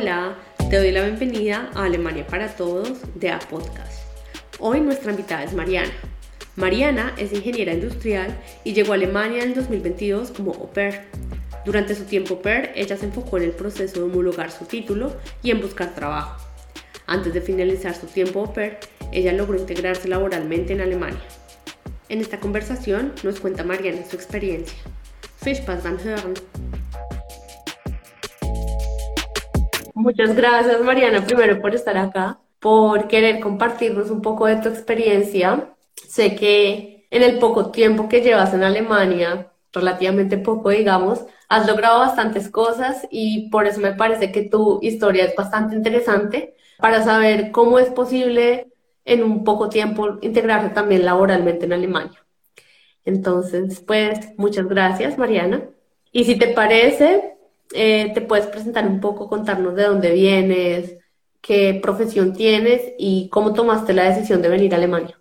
Hola, te doy la bienvenida a Alemania para Todos de A Podcast. Hoy nuestra invitada es Mariana. Mariana es ingeniera industrial y llegó a Alemania en el 2022 como au pair. Durante su tiempo au pair, ella se enfocó en el proceso de homologar su título y en buscar trabajo. Antes de finalizar su tiempo au pair, ella logró integrarse laboralmente en Alemania. En esta conversación nos cuenta Mariana su experiencia. Spaß beim Hören. Muchas gracias Mariana primero por estar acá, por querer compartirnos un poco de tu experiencia. Sé que en el poco tiempo que llevas en Alemania, relativamente poco digamos, has logrado bastantes cosas y por eso me parece que tu historia es bastante interesante para saber cómo es posible en un poco tiempo integrarse también laboralmente en Alemania. Entonces, pues muchas gracias, Mariana. Y si te parece, eh, te puedes presentar un poco, contarnos de dónde vienes, qué profesión tienes y cómo tomaste la decisión de venir a Alemania.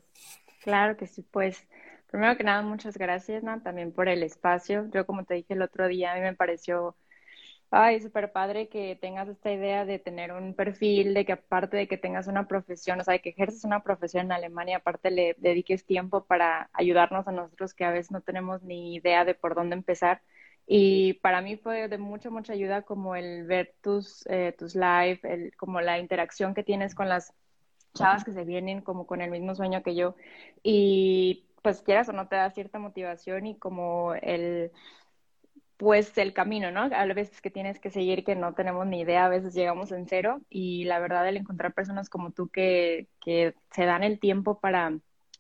Claro que sí, pues primero que nada, muchas gracias, también por el espacio. Yo, como te dije el otro día, a mí me pareció Ay, súper padre que tengas esta idea de tener un perfil, de que aparte de que tengas una profesión, o sea, de que ejerces una profesión en Alemania, aparte le dediques tiempo para ayudarnos a nosotros que a veces no tenemos ni idea de por dónde empezar. Y para mí fue de mucha, mucha ayuda como el ver tus, eh, tus live, el, como la interacción que tienes con las chavas que se vienen como con el mismo sueño que yo. Y pues quieras o no te da cierta motivación y como el pues el camino, ¿no? A veces que tienes que seguir que no tenemos ni idea, a veces llegamos en cero y la verdad el encontrar personas como tú que, que se dan el tiempo para,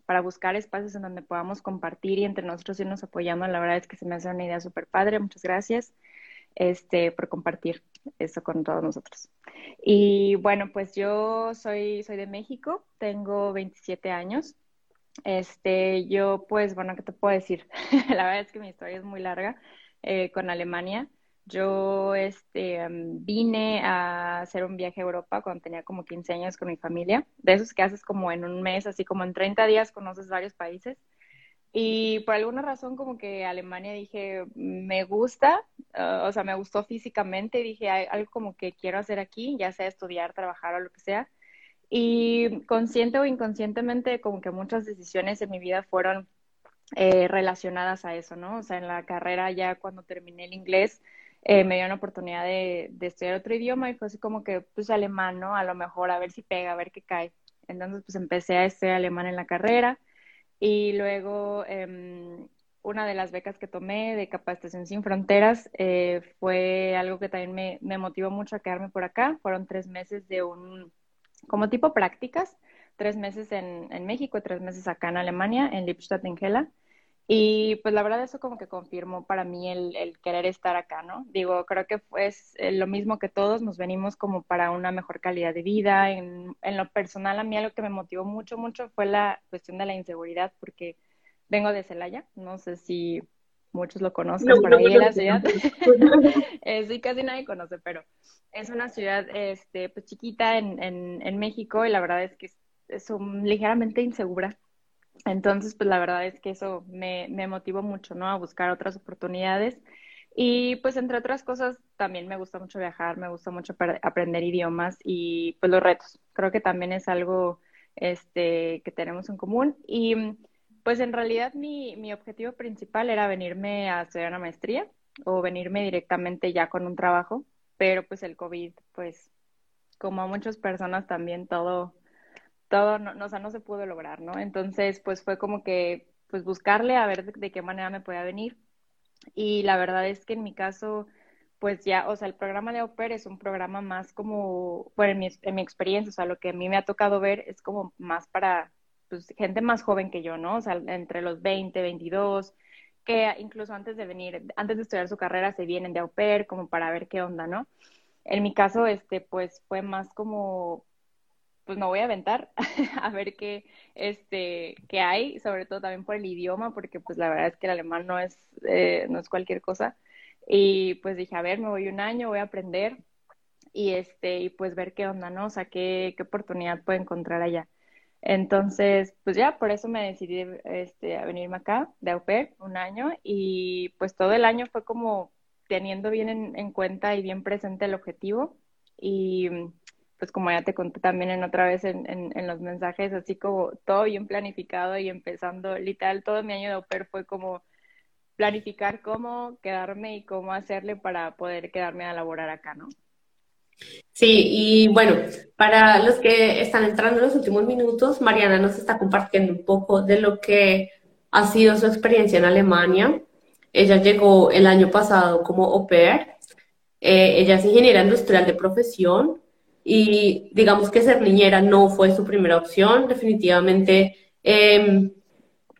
para buscar espacios en donde podamos compartir y entre nosotros irnos apoyando, la verdad es que se me hace una idea súper padre, muchas gracias este, por compartir eso con todos nosotros. Y bueno, pues yo soy, soy de México, tengo 27 años. Este, yo pues, bueno, ¿qué te puedo decir? la verdad es que mi historia es muy larga. Eh, con Alemania. Yo este, em, vine a hacer un viaje a Europa cuando tenía como 15 años con mi familia. De esos que haces como en un mes, así como en 30 días conoces varios países. Y por alguna razón como que Alemania dije, me gusta, ah, o sea, me gustó físicamente, dije, hay algo como que quiero hacer aquí, ya sea estudiar, trabajar o lo que sea. Y consciente o inconscientemente como que muchas decisiones en mi vida fueron eh, relacionadas a eso, ¿no? O sea, en la carrera ya cuando terminé el inglés, eh, me una oportunidad de, estudiar otro idioma y fue así como que, pues, alemán, ¿no? A lo mejor a ver si pega, a ver qué cae. Entonces, pues, empecé a estudiar alemán en la carrera y luego em, una de las becas que tomé de Capacitación Sin Fronteras eh, fue algo que también me, me motivó mucho a quedarme por acá. Fueron tres meses de un, como tipo prácticas tres meses en, en México tres meses acá en Alemania, en Lippstadt, en Gela. Y pues la verdad eso como que confirmó para mí el, el querer estar acá, ¿no? Digo, creo que fue eh, lo mismo que todos, nos venimos como para una mejor calidad de vida. En, en lo personal, a mí algo que me motivó mucho, mucho fue la cuestión de la inseguridad, porque vengo de Celaya, no sé si muchos lo conocen por ahí en la ciudad. Eh, sí, casi nadie conoce, pero es una ciudad este, pues, chiquita en, en, en México y la verdad es que es ligeramente insegura. Entonces, pues la verdad es que eso me, me motivó mucho, ¿no? A buscar otras oportunidades. Y pues entre otras cosas, también me gusta mucho viajar, me gusta mucho aprender idiomas y pues los retos. Creo que también es algo este, que tenemos en común. Y pues en realidad mi, mi objetivo principal era venirme a hacer una maestría o venirme directamente ya con un trabajo, pero pues el COVID, pues como a muchas personas también todo todo, no, o sea, no se pudo lograr, ¿no? Entonces, pues fue como que, pues buscarle a ver de, qué manera me podía venir. Y la verdad es que en mi caso, pues ya, o sea, el programa de Oper es un programa más como, bueno, en mi, en mi experiencia, o sea, lo que a mí me ha tocado ver es como más para, pues, gente más joven que yo, ¿no? O sea, entre los 20, 22, que incluso antes de venir, antes de estudiar su carrera, se vienen de au pair como para ver qué onda, ¿no? En mi caso, este, pues fue más como pues me voy a aventar a ver qué, este, qué hay, sobre todo también por el idioma, porque pues la verdad es que el alemán no es, eh, no es cualquier cosa. Y pues dije, a ver, me voy un año, voy a aprender y este, y pues ver qué onda, ¿no? O sea, qué, qué oportunidad puedo encontrar allá. Entonces, pues ya, por eso me decidí este, a venirme acá de au un año y pues todo el año fue como teniendo bien en, en cuenta y bien presente el objetivo Y pues como ya te conté también en otra vez en, en, los mensajes, así como todo bien planificado y empezando, literal, todo mi año de au fue como planificar cómo quedarme y cómo hacerle para poder quedarme a laborar acá, ¿no? Sí, y bueno, para los que están entrando en los últimos minutos, Mariana nos está compartiendo un poco de lo que ha sido su experiencia en Alemania. Ella llegó el año pasado como au pair. Eh, ella es ingeniera industrial de profesión, y digamos que ser niñera no fue su primera opción, definitivamente, em,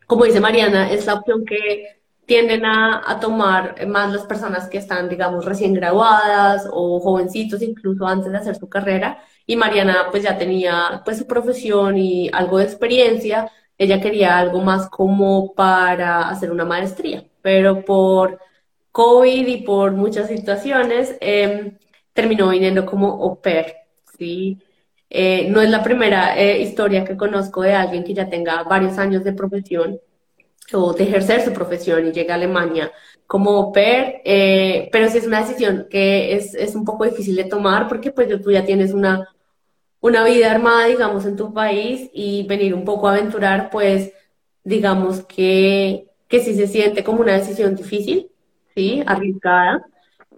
como dice Mariana, es la opción que tienden a, tomar más las personas que están, digamos, recién graduadas o jovencitos, incluso antes de hacer su carrera. Y Mariana pues ya tenía pues su profesión y algo de experiencia. Ella quería algo más como para hacer una maestría, pero por COVID y por muchas situaciones eh, terminó viniendo como au pair. ¿Sí? Eh, no es la primera eh, historia que conozco de alguien que ya tenga varios años de profesión o de ejercer su profesión y llega a Alemania como au pair, eh, pero sí es una decisión que es, es, un poco difícil de tomar porque pues tú ya tienes una, una vida armada, digamos, en tu país y venir un poco a aventurar, pues digamos que, que sí se siente como una decisión difícil, ¿sí? Arriesgada,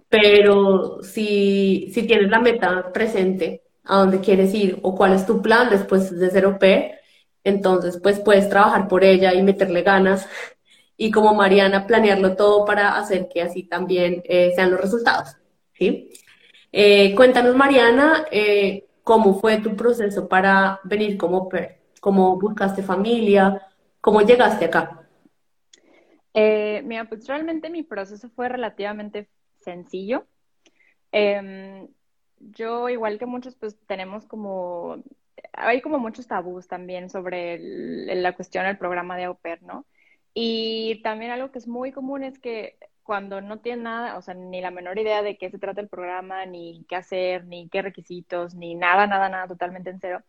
pero si, si tienes la meta presente a dónde quieres ir o cuál es tu plan después de ser au entonces pues puedes trabajar por ella y meterle ganas y como Mariana planearlo todo para hacer que así también eh, sean los resultados. ¿sí? Eh, cuéntanos Mariana, eh, cómo fue tu proceso para venir como cómo buscaste familia, cómo llegaste acá. mira, pues realmente mi proceso fue relativamente sencillo. Em, yo, igual que muchos, pues tenemos como, hay como muchos tabús también sobre la cuestión del programa de au pair, ¿no? Y también algo que es muy común es que cuando no tienen nada, o sea, ni la menor idea de qué se trata el programa, ni qué hacer, ni qué requisitos, ni nada, nada, nada, totalmente en cero.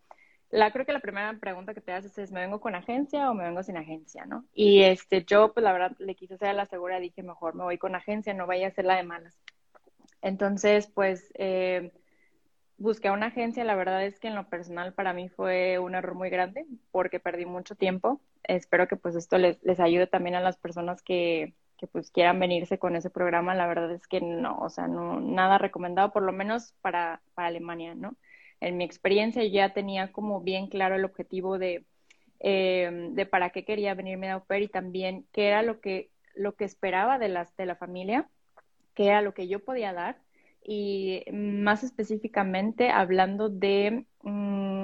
La, creo que la primera pregunta que te haces es, ¿me vengo con agencia o me vengo sin agencia, no? Y este, yo, pues la verdad, le quise hacer a la segura, dije, mejor me voy con agencia, no vaya a ser la de malas. Entonces, pues, eh, busqué a una agencia, la verdad es que en lo personal para mí fue un error muy grande porque perdí mucho tiempo. Espero que pues esto les, les ayude también a las personas que, que pues quieran venirse con ese programa. La verdad es que no, o sea, no, nada recomendado, por lo menos para, para Alemania, ¿no? En mi experiencia ya tenía como bien claro el objetivo de, eh, de para qué quería venirme a au pair y también qué era lo que, lo que esperaba de, las, de la familia, qué era lo que yo podía dar y más específicamente hablando de mm,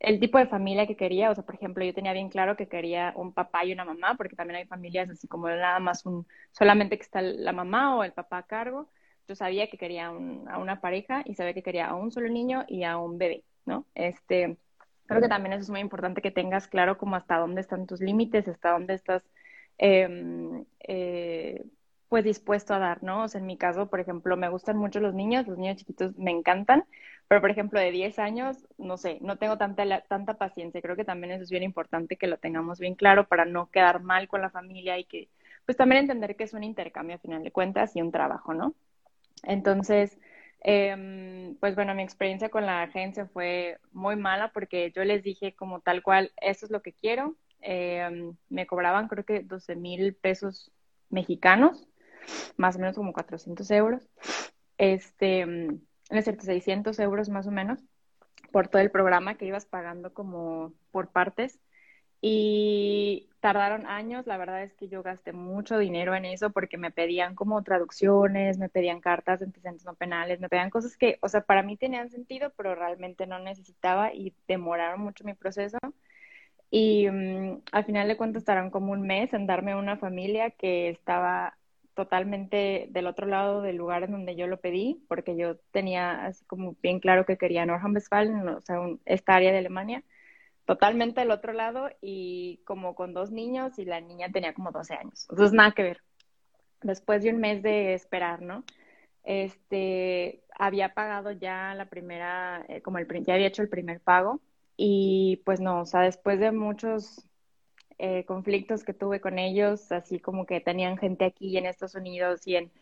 el tipo de familia que quería, o sea, por ejemplo, yo tenía bien claro que quería un papá y una mamá, porque también hay familias así como nada más un, solamente que está la mamá o el papá a cargo. Yo sabía que quería a una pareja y sabía que quería a un solo niño y a un bebé, ¿no? Este, creo que también eso es muy importante que tengas claro como hasta dónde están tus límites, hasta dónde estás eh, eh, pues dispuesto a dar, ¿no? O sea, en mi caso, por ejemplo, me gustan mucho los niños, los niños chiquitos me encantan, pero por ejemplo, de 10 años, no sé, no tengo tanta, tanta paciencia. Creo que también eso es bien importante que lo tengamos bien claro para no quedar mal con la familia y que, pues también entender que es un intercambio a final de cuentas y un trabajo, ¿no? Entonces, eh, pues bueno, mi experiencia con la agencia fue muy mala porque yo les dije como tal cual, eso es lo que quiero. Eh, me cobraban creo que 12 mil pesos mexicanos más o menos como 400 euros. Este, mm, es cierto, 600 euros más o menos por todo el programa que ibas pagando como por partes. Y tardaron años, la verdad es que yo gasté mucho dinero en eso porque me pedían como traducciones, me pedían cartas de antecedentes no penales, me pedían cosas que, o sea, para mí tenían sentido, pero realmente no necesitaba y demoraron mucho mi proceso. Y mm, al final de cuentas tardaron como un mes en darme una familia que estaba totalmente del otro lado del lugar en donde yo lo pedí, porque yo tenía así como bien claro que quería Nordrhein-Westfalen, o sea, esta área de Alemania, totalmente del otro lado y como con dos niños y la niña tenía como 12 años. Entonces, nada que ver. Después de un mes de esperar, ¿no? Este, había pagado ya la primera, eh, como el, ya había hecho el primer pago y pues no, o sea, después de muchos eh, conflictos que tuve con ellos, así como que tenían gente aquí en Estados Unidos y en,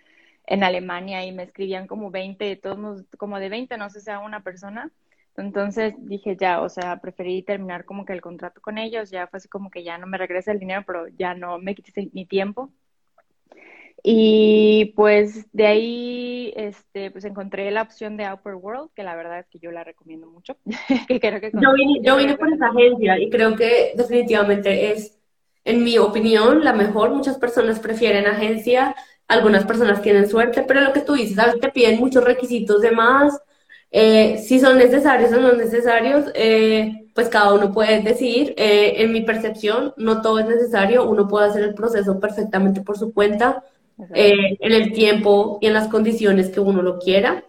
en Alemania y me escribían como 20, todos, como de 20, no sé si sea una persona. Entonces dije ya, o sea, preferí terminar como que el contrato con ellos, ya fue así como que ya no me regresa el dinero, pero ya no me quites mi tiempo. Y pues de ahí este, pues encontré la opción de Upper World, que la verdad es que yo la recomiendo mucho. que creo que yo vine, yo vine por esa agencia y creo que definitivamente es, en mi opinión, la mejor. Muchas personas prefieren agencia, algunas personas tienen suerte, pero lo que tú dices, ¿sabes? te piden muchos requisitos de más. Eh, si son necesarios o no necesarios, eh, pues cada uno puede decidir. Eh, en mi percepción, no todo es necesario, uno puede hacer el proceso perfectamente por su cuenta eh, en el tiempo y en las condiciones que uno lo quiera.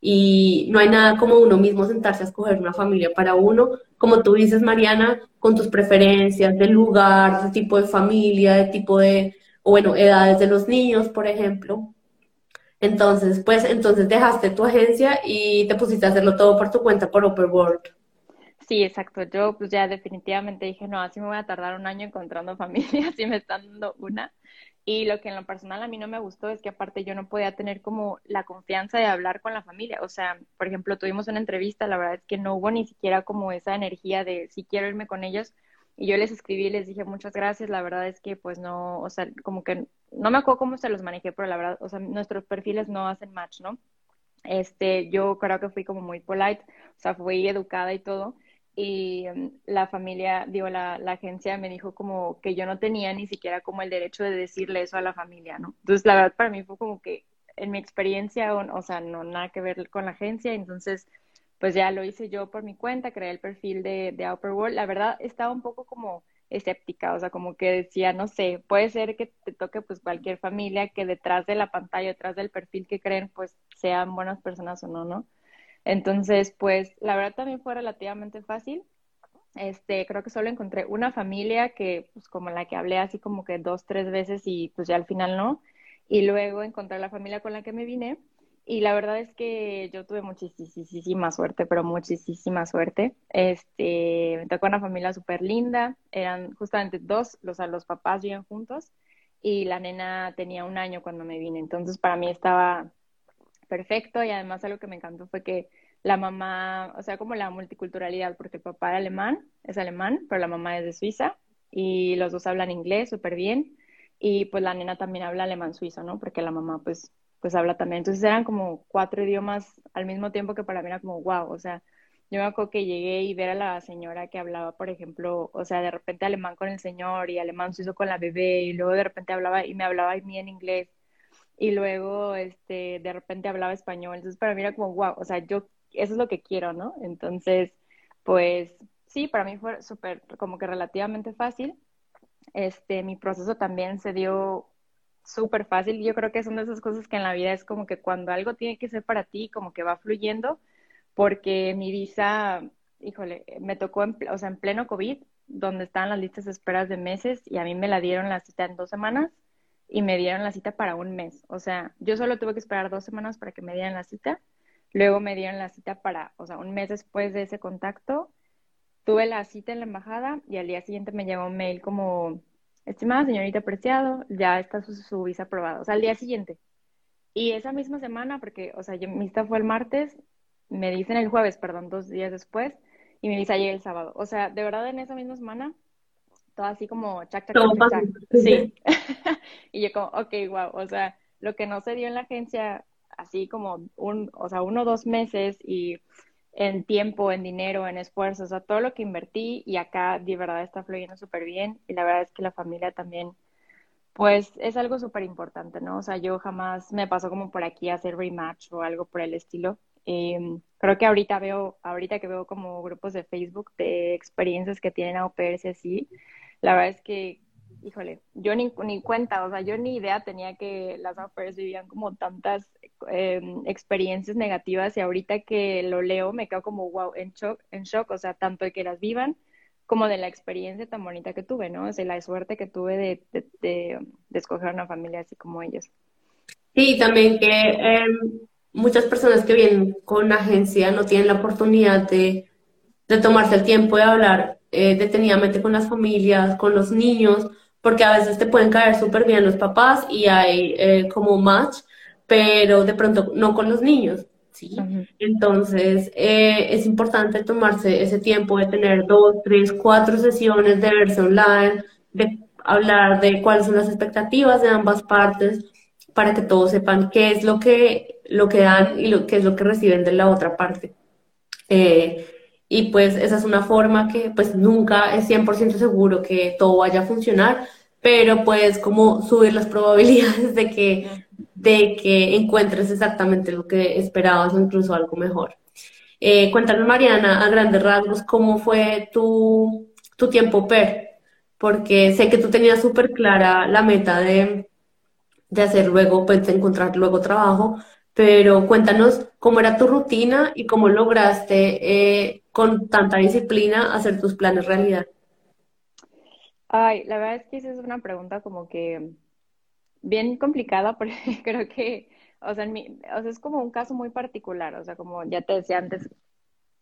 Y no hay nada como uno mismo sentarse a escoger una familia para uno, como tú dices, Mariana, con tus preferencias de lugar, de tipo de familia, de tipo de, o bueno, edades de los niños, por ejemplo. Entonces, pues, entonces dejaste tu agencia y te pusiste a hacerlo todo por tu cuenta por World. Sí, exacto. Yo pues ya definitivamente dije, no, así me voy a tardar un año encontrando familia, si me están dando una. Y lo que en lo personal a mí no me gustó es que aparte yo no podía tener como la confianza de hablar con la familia. O sea, por ejemplo, tuvimos una entrevista, la verdad es que no hubo ni siquiera como esa energía de si quiero irme con ellos. Y yo les escribí y les dije muchas gracias. La verdad es que pues no, o sea, como que no me acuerdo cómo se los manejé, pero la verdad, o sea, nuestros perfiles no hacen match, ¿no? Este, yo creo que fui como muy polite, o sea, fui educada y todo y mm, la familia, digo, la, la, agencia me dijo como que yo no tenía ni siquiera como el derecho de decirle eso a la familia, ¿no? Entonces, la verdad, para mí fue como que en mi experiencia, o, sea, no nada que ver con la agencia, entonces, pues ya lo hice yo por mi cuenta, creé el perfil de, de Upper World. La verdad, estaba un poco como escéptica, o sea, como que decía, no sé, puede ser que te toque pues cualquier familia que detrás de la pantalla, detrás del perfil que creen, pues sean buenas personas o no, ¿no? Entonces, pues la verdad también fue relativamente fácil. Este, creo que solo encontré una familia que, pues como la que hablé así como que dos, tres veces y pues ya al final no. Y luego encontré la familia con la que me vine. Y la verdad es que yo tuve muchísima suerte, pero muchísima suerte. Este, me tocó una familia súper linda. Eran justamente dos, los, los papás vivían juntos y la nena tenía un año cuando me vine. Entonces para mí estaba perfecto y además algo que me encantó fue que la mamá, o sea, como la multiculturalidad, porque el papá era alemán, es alemán, pero la mamá es de Suiza y los dos hablan inglés súper bien y pues la nena también habla alemán suizo, ¿no? Porque la mamá pues, pues habla también. Entonces eran como cuatro idiomas al mismo tiempo que para mí era como wow, o sea, yo me acuerdo que llegué y ver a la señora que hablaba, por ejemplo, o sea, de repente alemán con el señor y alemán suizo con la bebé y luego de repente hablaba y me hablaba a mí en inglés y luego este, de repente hablaba español. Entonces para mí era como, wow, o sea, yo, eso es lo que quiero, ¿no? Entonces, pues sí, para mí fue súper, como que relativamente fácil. Este, mi proceso también se dio súper fácil. Yo creo que son de esas cosas que en la vida es como que cuando algo tiene que ser para ti, como que va fluyendo, porque mi visa, híjole, me tocó, en, o sea, en pleno COVID, donde estaban las listas de esperas de meses y a mí me la dieron la cita en dos semanas y me dieron la cita para un mes. O sea, yo solo tuve que esperar dos semanas para que me dieran la cita. Luego me dieron la cita para, o sea, un mes después de ese contacto, tuve la cita en la embajada y al día siguiente me llegó un mail como, estimada señorita apreciado, ya está su, visa aprobada. O sea, al día siguiente. Y esa misma semana, porque, o sea, mi cita fue el martes, me dicen el jueves, perdón, dos días después, y mi visa llega el sábado. O sea, de verdad en esa misma semana todo así como chac, chac, chac, Sí. y yo como, ok, wow, o sea, lo que no se dio en la agencia, así como un, o sea, uno o dos meses y en tiempo, en dinero, en esfuerzo, o sea, todo lo que invertí y acá de verdad está fluyendo súper bien y la verdad es que la familia también, pues es algo súper importante, ¿no? O sea, yo jamás me pasó como por aquí a hacer rematch o algo por el estilo. Em, creo que ahorita veo, ahorita que veo como grupos de Facebook de experiencias que tienen a operarse así, la verdad es que, híjole, yo ni, ni cuenta, o sea, yo ni idea tenía que las mujeres vivían como tantas em, experiencias negativas y ahorita que lo leo me quedo como, wow, en shock, en shock, o sea, tanto de que las vivan como de la experiencia tan bonita que tuve, ¿no? O sea, la suerte que tuve de, de, de, escoger una familia así como ellos. Sí, también que em, muchas personas que vienen con agencia no tienen la oportunidad de, de tomarse el tiempo de hablar eh, detenidamente con las familias, con los niños, porque a veces te pueden caer súper bien los papás y hay eh, como match, pero de pronto no con los niños. ¿sí? Entonces, eh, es importante tomarse ese tiempo de tener dos, tres, cuatro sesiones de verse online, de hablar de cuáles son las expectativas de ambas partes, para que todos sepan qué es lo que, lo que dan y lo, qué es lo que reciben de la otra parte. Eh, y pues esa es una forma que pues nunca es 100% seguro que todo vaya a funcionar, pero pues como subir las probabilidades de que, de que encuentres exactamente lo que esperabas o incluso algo mejor. Eh, cuéntanos, Mariana, a grandes rasgos, cómo fue tu, tu tiempo PER, porque sé que tú tenías súper clara la meta de, de hacer luego, pues de encontrar luego trabajo, pero cuéntanos cómo era tu rutina y cómo lograste eh, con tanta disciplina hacer tus planes realidad. Ay, la verdad es que esa es una pregunta como que bien complicada porque creo que, o sea, o sea, es como un caso muy particular, o sea, como ya te decía antes,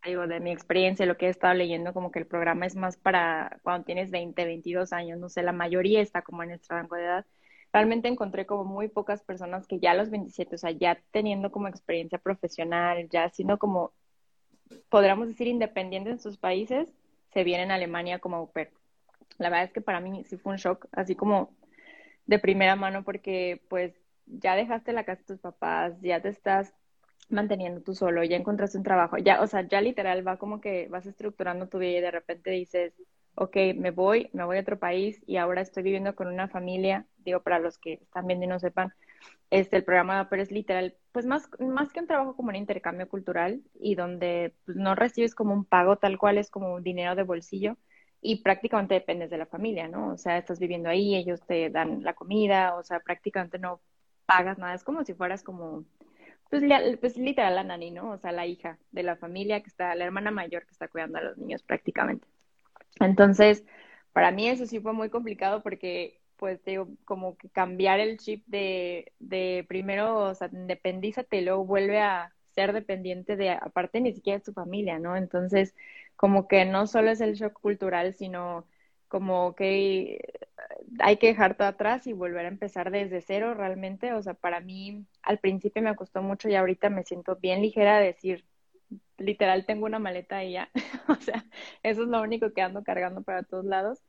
digo, de mi experiencia, lo que he estado leyendo, como que el programa es más para cuando tienes 20, 22 años, no sé, la mayoría está como en nuestro rango de edad. Realmente encontré como muy pocas personas que ya a los 27, o sea, ya teniendo como experiencia profesional, ya siendo como, podríamos decir, independientes en sus países, se vienen a Alemania como au la verdad es que para mí sí fue un shock, así como de primera mano, porque pues ya dejaste la casa de tus papás, ya te estás manteniendo tú solo, ya encontraste un trabajo, ya, o sea, ya literal va como que vas estructurando tu vida y de repente dices, ok, me voy, me voy a otro país y ahora estoy viviendo con una familia, digo, para los que están viendo y no sepan, este, el programa pero es literal, pues más, más que un trabajo como un intercambio cultural y donde pues, no recibes como un pago tal cual, es como un dinero de bolsillo, y prácticamente dependes de la familia, ¿no? O sea, estás viviendo ahí, ellos te dan la comida, o sea, prácticamente no pagas nada, es como si fueras como, pues, pues literal la nani, ¿no? O sea, la hija de la familia que está, la hermana mayor que está cuidando a los niños prácticamente. Entonces, para mí eso sí fue muy complicado porque, pues, digo, como que cambiar el chip de, de primero, o sea, independízate y luego vuelve a ser dependiente de, aparte ni siquiera de tu familia, ¿no? Entonces, como que no solo es el shock cultural, sino como que hay que dejar todo atrás y volver a empezar desde cero realmente. O sea, para mí al principio me costó mucho y ahorita me siento bien ligera de decir, literal tengo una maleta y ya. o sea, eso es lo único que ando cargando para todos lados.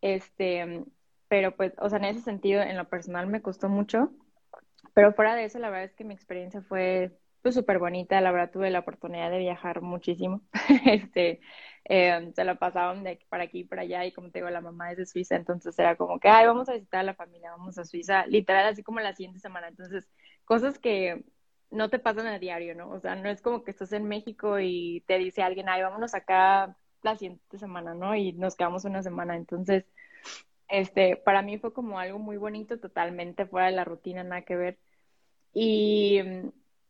Este, pero pues, o sea, en ese sentido, en lo personal me costó mucho. Pero fuera de eso, la verdad es que mi experiencia fue pues súper bonita, la verdad tuve la oportunidad de viajar muchísimo, este, eh, se la pasaban de aquí para aquí para allá y como te digo, la mamá es de Suiza, entonces era como que, ay, vamos a visitar a la familia, vamos a Suiza, literal, así como la siguiente semana, entonces, cosas que no te pasan a diario, ¿no? O sea, no es como que estás en México y te dice alguien, ay, vámonos acá la siguiente semana, ¿no? Y nos quedamos una semana, entonces, este, para mí fue como algo muy bonito, totalmente fuera de la rutina, nada que ver. Y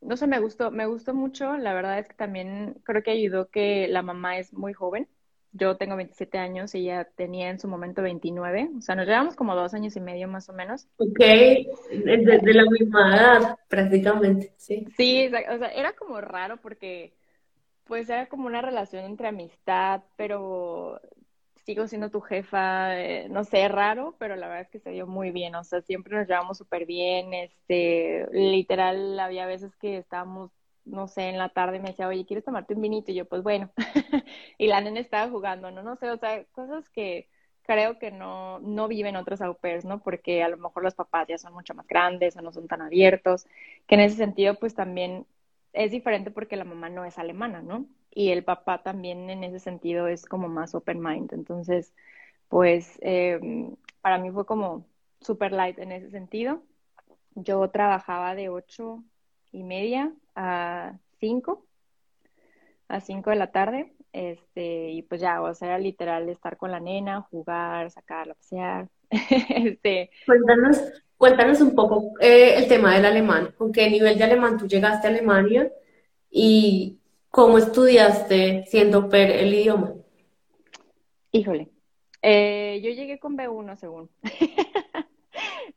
no sé, me gustó, me gustó mucho. La verdad es que también creo que ayudó que la mamá es muy joven. Yo tengo 27 años y ella tenía en su momento 29. O sea, nos llevamos como dos años y medio más o menos. Ok, de, la misma edad prácticamente, sí. Sí, o sea, era como raro porque pues era como una relación entre amistad, pero sigo siendo tu jefa, eh, no sé, raro, pero la verdad es que se dio muy bien, o sea, siempre nos llevamos súper bien, este, literal, había veces que estábamos, no sé, en la tarde me decía, oye, ¿quieres tomarte un vinito? Y yo, pues bueno, y la nena estaba jugando, no, no sé, o sea, cosas que creo que no, no viven otros au pairs, ¿no? Porque a lo mejor los papás ya son mucho más grandes o no son tan abiertos, que en ese sentido, pues también es diferente porque la mamá no es alemana, ¿no? y el papá también en ese sentido es como más open mind. Entonces, pues em, para mí fue como super light en ese sentido. Yo trabajaba de ocho y media a cinco, a cinco de la tarde, este, y pues ya, o sea, era literal estar con la nena, jugar, sacarla a pasear. este, cuéntanos, cuéntanos un poco eh, el tema del alemán. ¿Con qué nivel de alemán tú llegaste a Alemania? Y, ¿Cómo estudiaste siendo per el idioma? Híjole, eh, yo llegué con B1 según.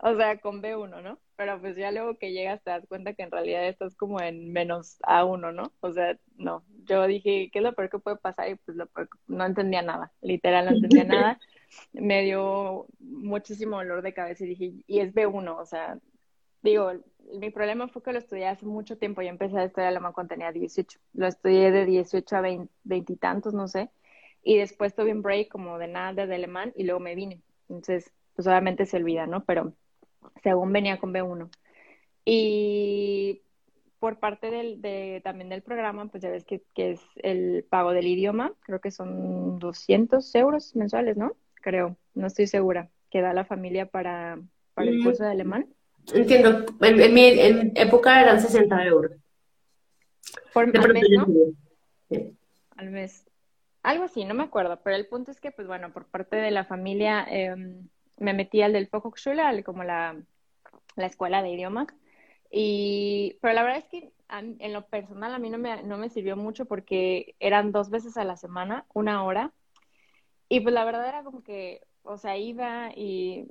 o sea, con B1, ¿no? Pero pues ya luego que llegas te das cuenta que en realidad estás como en menos A1, ¿no? O sea, no. Yo dije, ¿qué es lo peor que puede pasar? Y pues lo no entendía nada, literal no entendía nada. Me dio muchísimo dolor de cabeza y dije, y es B1, o sea, digo, mi problema fue que lo estudié hace mucho tiempo. Yo empecé a estudiar alemán cuando tenía 18. Lo estudié de 18 a 20, y tantos, no sé. Y después tuve un break como de nada de alemán y luego me vine. Entonces, pues obviamente se olvida, ¿no? Pero según venía con B1. Y por parte del, de, también del programa, pues ya ves que, que, es el pago del idioma, creo que son 200 euros mensuales, ¿no? Creo, no estoy segura, que da la familia para, para el mm. curso de alemán. Entiendo, en, mi en época eran 60 euros. Por, al mes, ¿no? Al mes. Algo así, no me acuerdo, pero el punto es que, pues bueno, por parte de la familia em, me metí al del Fachhochschule, como la, la escuela de idiomas, y, pero la verdad es que en lo personal a mí no me, no me sirvió mucho porque eran dos veces a la semana, una hora, y pues la verdad era como que, o sea, iba y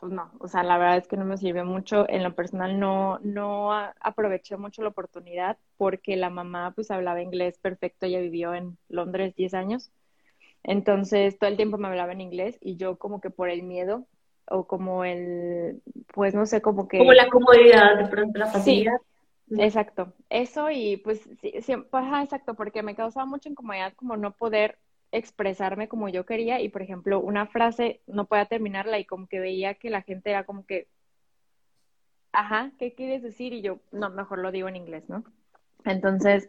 pues no, o sea, la verdad es que no me sirvió mucho. En lo personal no, no aproveché mucho la oportunidad porque la mamá pues hablaba inglés perfecto, ella vivió en Londres 10 años. Entonces todo el tiempo me hablaba en inglés y yo como que por el miedo o como el, pues no sé, como que... Como la comodidad, de pronto la facilidad. Sí, exacto. Eso y pues sí, sí pues, exacto, porque me causaba mucha incomodidad como no poder expresarme como yo quería y, por ejemplo, una frase no podía terminarla y como que veía que la gente era como que, ajá, ¿qué quieres decir? Y yo, no, mejor lo digo en inglés, ¿no? Entonces,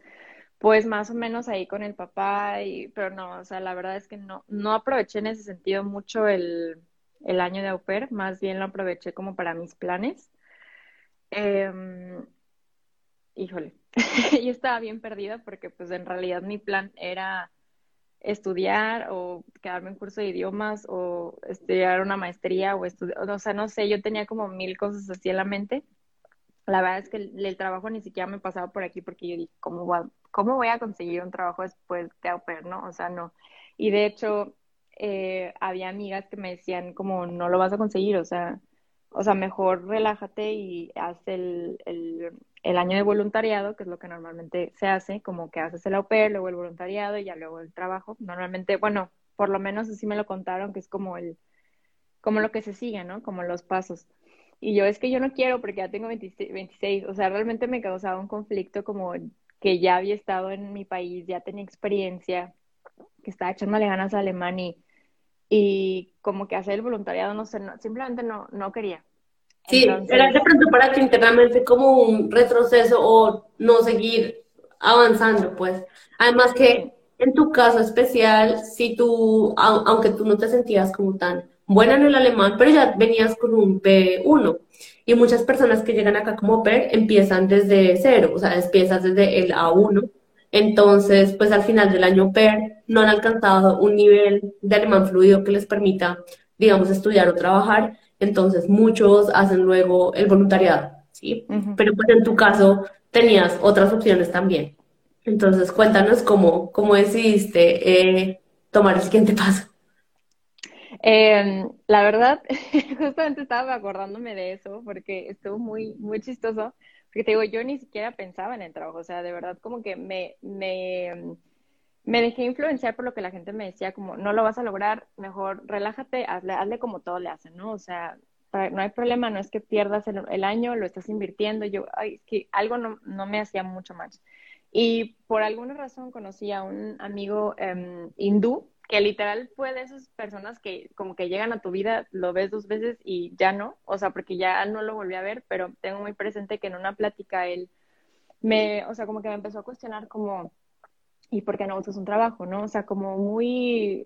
pues más o menos ahí con el papá, y, pero no, o sea, la verdad es que no, no aproveché en ese sentido mucho el, el año de au más bien lo aproveché como para mis planes. Em, híjole, yo estaba bien perdida porque pues en realidad mi plan era estudiar o quedarme en curso de idiomas o estudiar una maestría o estudiar, o sea, no sé, yo tenía como mil cosas así en la mente. La verdad es que el, trabajo ni siquiera me pasaba por aquí porque yo dije, ¿cómo voy, a, ¿cómo voy a conseguir un trabajo después de au pair, no? O sea, no. Y de hecho, eh, había amigas que me decían como, no lo vas a conseguir, o sea, o sea, mejor relájate y haz el, el año de voluntariado, que es lo que normalmente se hace, como que haces el au pair, luego el voluntariado y ya luego el trabajo. Normalmente, bueno, por lo menos así me lo contaron, que es como el, como lo que se sigue, ¿no? Como los pasos. Y yo es que yo no quiero porque ya tengo 26, o sea, realmente me causaba un conflicto como que ya había estado en mi país, ya tenía experiencia, que estaba echándole ganas a Alemania y, y como que hacer el voluntariado, no sé, no, simplemente no, no quería. Sí, era de pronto para ti internamente como un retroceso o no seguir avanzando, pues. Además que en tu caso especial, si tú, aunque tú no te sentías como tan buena en el alemán, pero ya venías con un B1. Y muchas personas que llegan acá como PER empiezan desde cero, o sea, empiezas desde el A1. Entonces, pues al final del año PER no han alcanzado un nivel de alemán fluido que les permita, digamos, estudiar o trabajar entonces muchos hacen luego el voluntariado, ¿sí? Pero pues en tu caso tenías otras opciones también. Entonces cuéntanos cómo, cómo decidiste eh, tomar el siguiente paso. Em, la verdad, justamente estaba acordándome de eso porque estuvo muy, muy chistoso. Porque te digo, yo ni siquiera pensaba en el trabajo, o sea, de verdad como que me, me, me dejé influenciar por lo que la gente me decía, como, no lo vas a lograr, mejor relájate, hazle, hazle como todo le hacen, ¿no? O sea, no hay problema, no es que pierdas el, año, lo estás invirtiendo. Yo, ay, es que algo no, no, me hacía mucho más. Y por alguna razón conocí a un amigo em, hindú que literal fue de esas personas que como que llegan a tu vida, lo ves dos veces y ya no, o sea, porque ya no lo volví a ver, pero tengo muy presente que en una plática él me, o sea, como que me empezó a cuestionar como ¿y por qué no buscas un trabajo, no? O sea, como muy,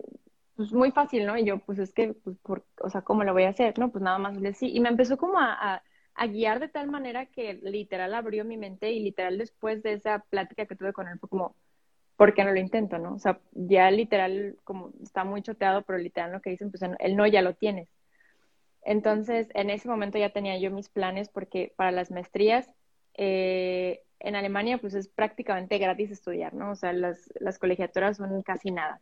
pues muy fácil, ¿no? Y yo, pues es que, pues, por, o sea, ¿cómo lo voy a hacer? No, pues nada más le sí. Y me empezó como a, a, guiar de tal manera que literal abrió mi mente y literal después de esa plática que tuve con él fue como, ¿por qué no lo intento, no? O sea, ya literal, como está muy choteado, pero literal lo que dicen, pues el no ya lo tienes. Entonces, en ese momento ya tenía yo mis planes porque para las maestrías, eh, en Alemania pues es prácticamente gratis estudiar, ¿no? O sea, las, las colegiaturas son casi nada.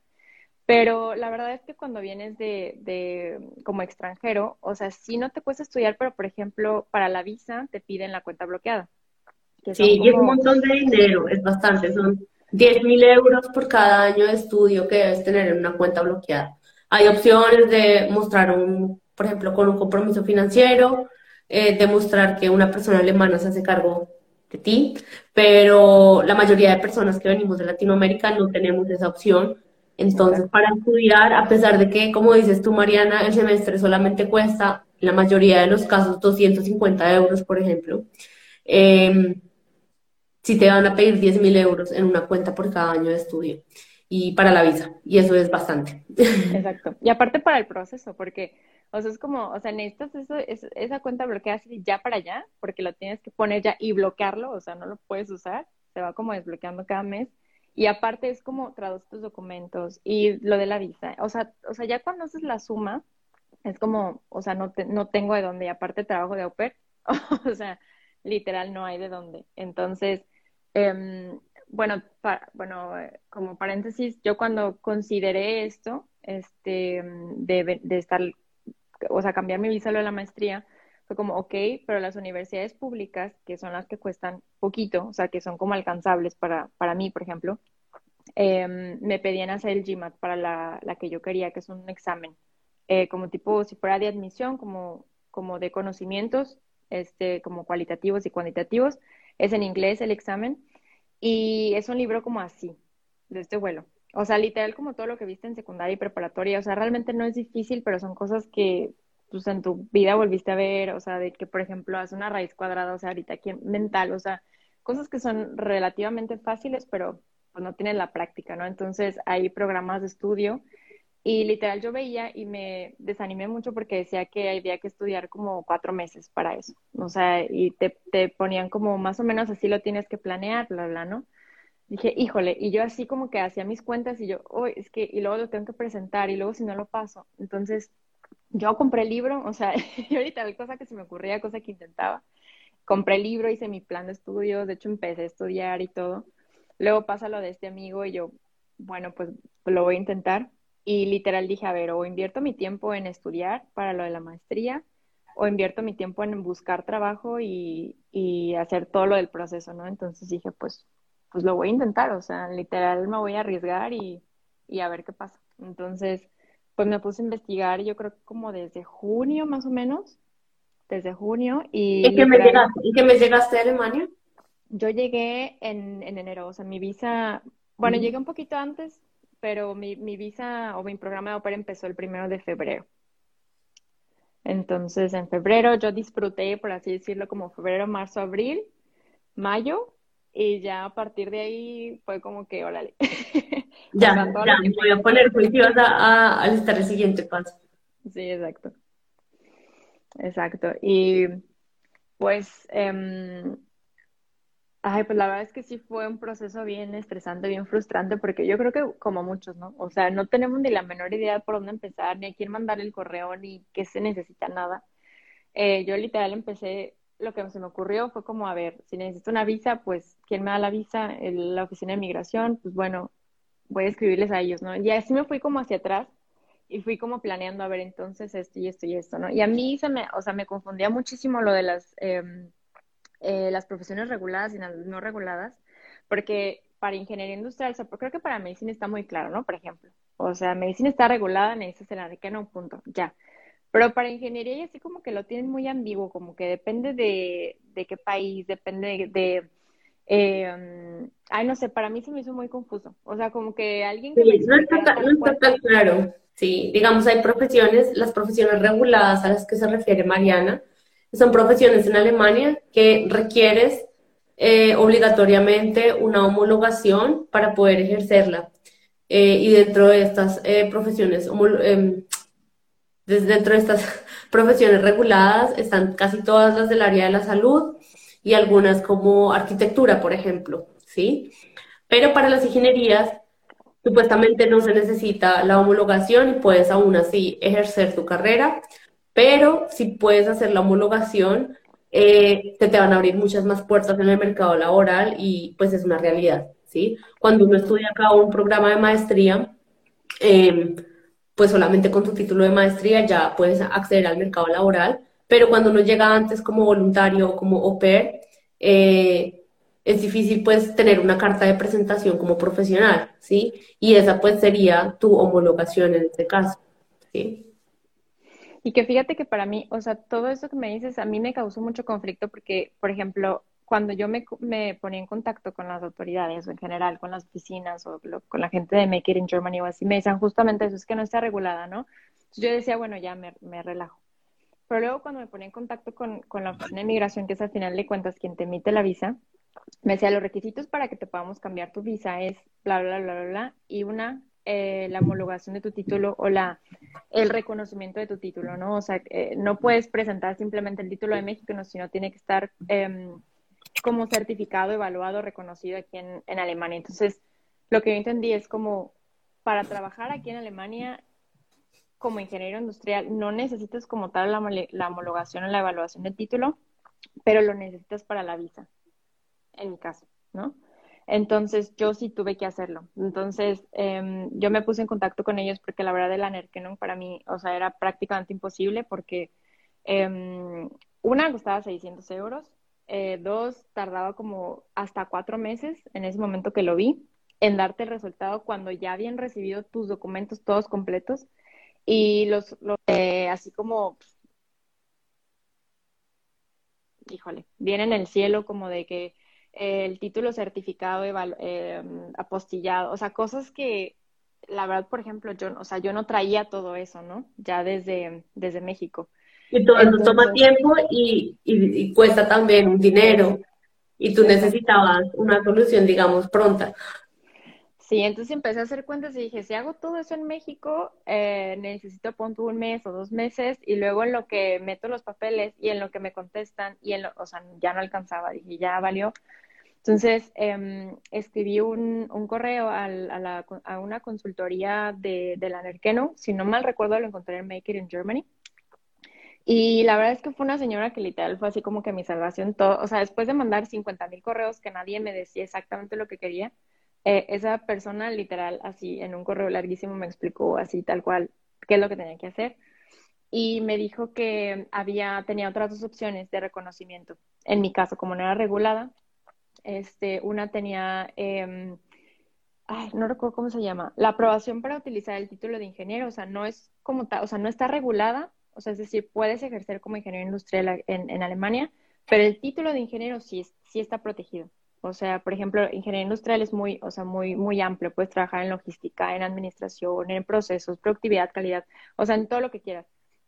Pero la verdad es que cuando vienes de, de, como extranjero, o sea, sí no te cuesta estudiar, pero por ejemplo, para la visa te piden la cuenta bloqueada. sí, y es un montón de dinero, es bastante, son 10 mil euros por cada año de estudio que debes tener en una cuenta bloqueada. Hay opciones de mostrar un, por ejemplo, con un compromiso financiero, eh, demostrar que una persona alemana se hace cargo de ti, pero la mayoría de personas que venimos de Latinoamérica no tenemos esa opción. Entonces, para estudiar, a pesar de que, como dices tú, Mariana, el semestre solamente cuesta, en la mayoría de los casos, 250 euros, por ejemplo, eh, si te van a pedir 10 mil euros en una cuenta por cada año de estudio y para la visa, y eso es bastante. Exacto. Y aparte para el proceso, porque, o sea, es como, o sea, necesitas eso, esa cuenta bloqueada así ya para allá, porque lo tienes que poner ya y bloquearlo, o sea, no lo puedes usar, se va como desbloqueando cada mes. Y aparte es como traducir tus documentos y lo de la visa. O sea, o sea, ya cuando haces la suma, es como, o sea, no, no tengo de dónde. Y aparte trabajo de au pair, o sea, literal no hay de dónde. Entonces, eh, bueno, bueno, como paréntesis, yo cuando consideré esto, este, de, de estar, o sea, cambiar mi visa a la maestría, fue como, ok, pero las universidades públicas, que son las que cuestan poquito, o sea, que son como alcanzables para, para mí, por ejemplo, eh, me pedían hacer el GMAT para la, la, que yo quería, que es un examen, eh, como tipo, si fuera de admisión, como, como de conocimientos, este, como cualitativos y cuantitativos, es en inglés el examen y es un libro como así, de este vuelo. O sea, literal como todo lo que viste en secundaria y preparatoria. O sea, realmente no es difícil, pero son cosas que pues en tu vida volviste a ver, o sea, de que, por ejemplo, hace una raíz cuadrada, o sea, ahorita aquí mental, o sea, cosas que son relativamente fáciles, pero pues no tienen la práctica, ¿no? Entonces, hay programas de estudio y literal yo veía y me desanimé mucho porque decía que había que estudiar como cuatro meses para eso. O sea, y te, te ponían como más o menos así lo tienes que planear, bla, bla, ¿no? Dije, híjole, y yo así como que hacía mis cuentas y yo, oh, es que, y luego lo tengo que presentar y luego si no lo paso. Entonces, yo compré el libro, o sea, yo ahorita cosa que se me ocurría, cosa que intentaba. Compré el libro, hice mi plan de estudios, de hecho empecé a estudiar y todo. Luego pasa lo de este amigo y yo, bueno, pues lo voy a intentar y literal dije, a ver, o invierto mi tiempo en estudiar para lo de la maestría, o invierto mi tiempo en buscar trabajo y, y hacer todo lo del proceso, ¿no? Entonces dije, pues, pues lo voy a intentar, o sea, literal me voy a arriesgar y, y a ver qué pasa. Entonces, pues me puse a investigar, yo creo que como desde junio más o menos, desde junio. ¿Y, ¿Y qué, me llegaste, ¿Y qué me llegaste a Alemania? Yo llegué en, en enero, o sea, mi visa, bueno, llegué un poquito antes, pero mi, mi visa o mi programa de ópera empezó el primero de febrero. Entonces, en febrero yo disfruté, por así decirlo, como febrero, marzo, abril, mayo, y ya a partir de ahí fue como que, órale. ya, ya, me voy a poner juiciosa a, a estar el siguiente paso. Sí, exacto. Exacto. Y pues eh, Ay, pues la verdad es que sí fue un proceso bien estresante, bien frustrante, porque yo creo que como muchos, ¿no? O sea, no tenemos ni la menor idea por dónde empezar, ni a quién mandar el correo, ni qué se necesita, nada. Eh, yo literal empecé, lo que se me ocurrió fue como, a ver, si necesito una visa, pues, ¿quién me da la visa? la oficina de migración, pues bueno, voy a escribirles a ellos, ¿no? Y así me fui como hacia atrás y fui como planeando, a ver, entonces esto y esto y esto, ¿no? Y a mí se me, o sea, me confundía muchísimo lo de las... Eh, eh, las profesiones reguladas y las no reguladas, porque para ingeniería industrial, o sea, creo que para medicina está muy claro, ¿no? Por ejemplo, o sea, medicina está regulada, necesitas el no, punto, ya. Pero para ingeniería y así como que lo tienen muy ambiguo, como que depende de, de qué país, depende de, eh, ay, no sé, para mí se me hizo muy confuso. O sea, como que alguien que... no está, no está tan claro. Sí, digamos, hay profesiones, las profesiones reguladas a las que se refiere Mariana, son profesiones en Alemania que requieres eh, obligatoriamente una homologación para poder ejercerla. Eh, y dentro de estas eh, profesiones, em, dentro de estas profesiones reguladas están casi todas las del área de la salud y algunas como arquitectura, por ejemplo, ¿sí? Pero para las ingenierías, supuestamente no se necesita la homologación y puedes aún así ejercer tu carrera pero si puedes hacer la homologación, eh, te van a abrir muchas más puertas en el mercado laboral y pues es una realidad, ¿sí? Cuando uno estudia acá un programa de maestría, em, pues solamente con tu título de maestría ya puedes acceder al mercado laboral, pero cuando uno llega antes como voluntario o como au pair, eh, es difícil pues tener una carta de presentación como profesional, ¿sí? Y esa pues sería tu homologación en este caso, ¿sí? Y que fíjate que para mí, o sea, todo eso que me dices a mí me causó mucho conflicto porque, por ejemplo, cuando yo me, me ponía en contacto con las autoridades o en general con las oficinas o con la gente de Make It in Germany o así, me decían justamente eso, es que no está regulada, ¿no? Entonces yo decía, bueno, ya me, me relajo. Pero luego cuando me ponía en contacto con, con la oficina de migración, que es al final de cuentas quien te emite la visa, me decía, los requisitos para que te podamos cambiar tu visa es bla, bla, bla, bla, bla, y una, eh, la homologación de tu título o la, el reconocimiento de tu título, ¿no? O sea, eh, no puedes presentar simplemente el título de México, sino tiene que estar eh, como certificado, evaluado, reconocido aquí en, en Alemania. Entonces, lo que yo entendí es como, para trabajar aquí en Alemania como ingeniero industrial, no necesitas como tal la, la homologación o la evaluación del título, pero lo necesitas para la visa en mi caso, ¿no? Entonces yo sí tuve que hacerlo. Entonces eh, yo me puse en contacto con ellos porque la verdad el Anerkennung para mí, o sea, era prácticamente imposible porque eh, una costaba 600 euros, eh, dos tardaba como hasta cuatro meses en ese momento que lo vi en darte el resultado cuando ya habían recibido tus documentos todos completos y los, los eh, así como híjole, viene en el cielo como de que el título certificado eh, apostillado, o sea, cosas que la verdad, por ejemplo, yo, o sea, yo no traía todo eso, ¿no? Ya desde, desde México. Y todo eso toma tiempo y, y, cuesta también dinero. Y tú necesitabas una solución, digamos, pronta. Sí, entonces empecé a hacer cuentas y dije, si hago todo eso en México, eh, necesito punto un mes o dos meses y luego en lo que meto los papeles y en lo que me contestan y en lo, o sea, ya no alcanzaba, dije, ya valió. Entonces, eh, escribí un, un correo a, la, a, una consultoría de, de la Nerkeno, si no mal recuerdo lo encontré en Make It in Germany. Y la verdad es que fue una señora que literal fue así como que mi salvación, todo, o sea, después de mandar 50 mil correos que nadie me decía exactamente lo que quería, eh, esa persona literal así en un correo larguísimo me explicó así tal cual qué es lo que tenía que hacer y me dijo que había tenía otras dos opciones de reconocimiento. En mi caso, como no era regulada, este, una tenía, eh, ay, no recuerdo cómo se llama, la aprobación para utilizar el título de ingeniero, o sea, no es como tal, o sea, no está regulada, o sea, es decir, puedes ejercer como ingeniero industrial en, en Alemania, pero el título de ingeniero sí, sí está protegido. O sea, por ejemplo, ingeniería industrial es muy, o sea, muy, muy amplio. Puedes trabajar en logística, en administración, en procesos, productividad, calidad, o sea, en todo lo que quieras.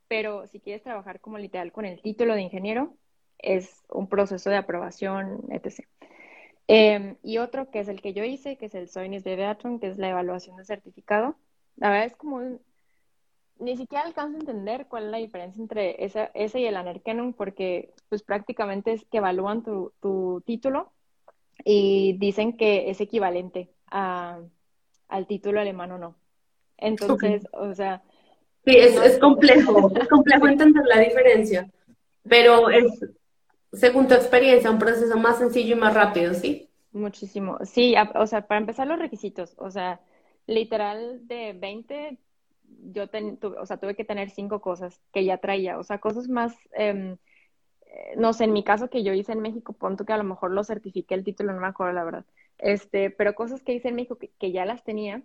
Pero si quieres trabajar como literal con el título de ingeniero, es un proceso de aprobación, etc. Eh, y otro que es el que yo hice, que es el Soinis de Beatron, que es la evaluación de certificado. La verdad es como un, ni siquiera alcanzo a entender cuál es la diferencia entre ese, ese y el Anerkennung, porque pues prácticamente es que evalúan tu, tu título y dicen que es equivalente a, al título alemán o no. Entonces, o sea... Sí, es, es complejo, es complejo entender la diferencia, pero es, según tu experiencia, un proceso más sencillo y más rápido, ¿sí? Muchísimo. Sí, o sea, para empezar los requisitos, o sea, literal de 20, yo o sea, tuve que tener cinco cosas que ya traía, o sea, cosas más, eh, no sé, en mi caso que yo hice en México, punto que a lo mejor lo certifiqué el título, no me acuerdo la verdad, este, pero cosas que hice en México que, que ya las tenía,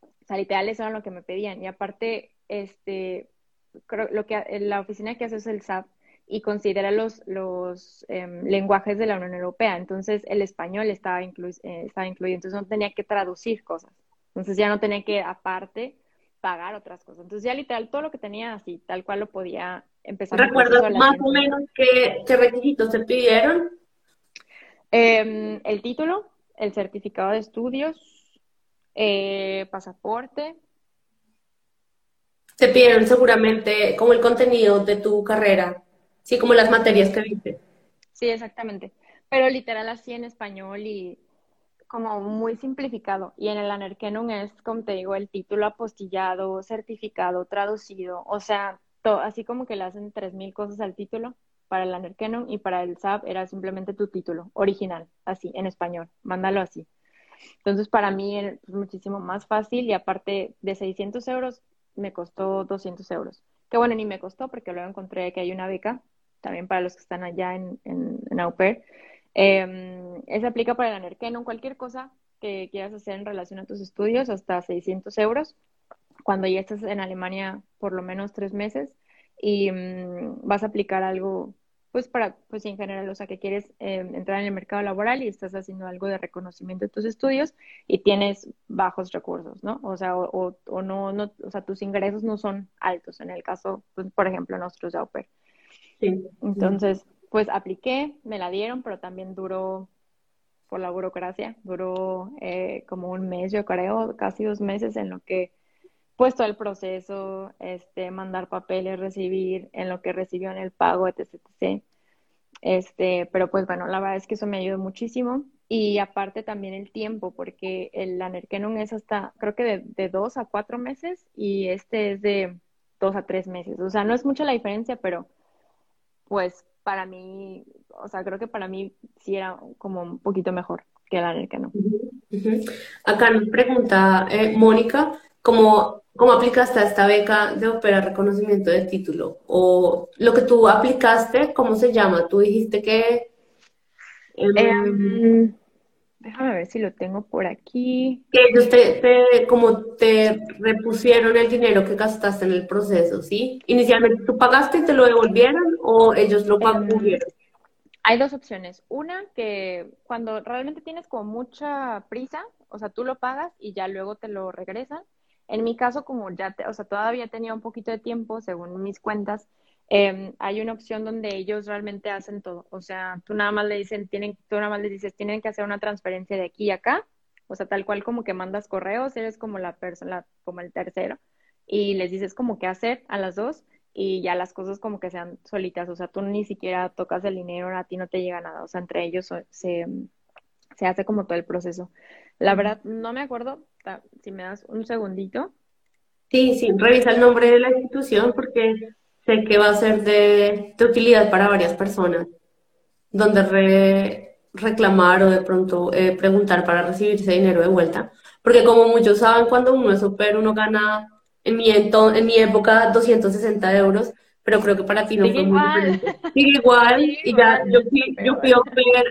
o sea, literal eso era lo que me pedían, y aparte, este, creo, lo que la oficina que hace es el SAP, y considera los, los eh, lenguajes de la Unión Europea. Entonces, el español estaba, inclu eh, estaba incluido, entonces no tenía que traducir cosas. Entonces, ya no tenía que, aparte, pagar otras cosas. Entonces, ya literal, todo lo que tenía así, tal cual lo podía empezar. ¿Recuerdas más o menos qué, qué, requisitos te pidieron? Eh, el título, el certificado de estudios, eh, pasaporte. Te pidieron seguramente como el contenido de tu carrera. Sí, como las materias que viste. Sí, exactamente. Pero literal así en español y como muy simplificado. Y en el Anerkennung es, como te digo, el título apostillado, certificado, traducido. O sea, así como que le hacen tres mil cosas al título para el Anerkennung y para el SAP era simplemente tu título original, así, en español. Mándalo así. Entonces, para mí es muchísimo más fácil y aparte de 600 euros, me costó 200 euros. Que bueno, ni me costó porque luego encontré que hay una beca también para los que están allá en, en, en. Eh, esa aplica para el Anerkennung, cualquier cosa que quieras hacer en relación a tus estudios, hasta 600 euros, cuando ya estás en Alemania por lo menos tres meses. y mm, vas a aplicar algo, pues para, pues en general, o sea, que quieres eh, entrar en el mercado laboral y estás haciendo algo de reconocimiento de tus estudios y tienes bajos recursos, ¿no? O sea, o, o, no, no, o sea, tus ingresos no son altos en el caso, pues, por ejemplo, nosotros de Auper. Sí. Entonces, pues apliqué, me la dieron, pero también duró por la burocracia, duró eh, como un mes, yo creo, casi dos meses en lo que puesto el proceso, este, mandar papeles, recibir, en lo que recibió en el pago, etc. Este, pero pues bueno, la verdad es que eso me ayudó muchísimo. Y aparte también el tiempo, porque el Anerkenum es hasta, creo que de, dos a cuatro meses y este es de dos a tres meses. O sea, no es mucha la diferencia, pero pues para mí, o sea, creo que para mí sí era como un poquito mejor que el Anerkenum. Acá nos pregunta eh, Mónica, ¿cómo ¿Cómo aplicaste a esta beca de Opera Reconocimiento de Título? O lo que tú aplicaste, ¿cómo se llama? Tú dijiste que... Em, déjame ver si lo tengo por aquí. Que ellos te, como te repusieron el dinero que gastaste en el proceso, ¿sí? Inicialmente tú pagaste y te lo devolvieron o ellos lo pagaron. Em, hay dos opciones. Una, que cuando realmente tienes como mucha prisa, o sea, tú lo pagas y ya luego te lo regresan. En mi caso, como ya, o sea, todavía tenía un poquito de tiempo, según mis cuentas, em, hay una opción donde ellos realmente hacen todo. O sea, tú nada más le dicen, tienen, tú nada más les dices, tienen que hacer una transferencia de aquí a acá. O sea, tal cual como que mandas correos, eres como la persona, como el tercero. Y les dices como qué hacer a las dos y ya las cosas como que sean solitas. O sea, tú ni siquiera tocas el dinero, a ti no te llega nada. O sea, entre ellos se, se hace como todo el proceso. La verdad, no me acuerdo, si me das un segundito. Sí, sí, revisa el nombre de la institución porque sé que va a ser de, utilidad para varias personas, donde reclamar o de pronto eh, preguntar para recibir ese dinero de vuelta. Porque como muchos saben, cuando uno es super, uno gana en mi, en mi época 260 euros, pero creo que para ti no fue muy diferente. Sigue igual, y ya yo fui, yo fui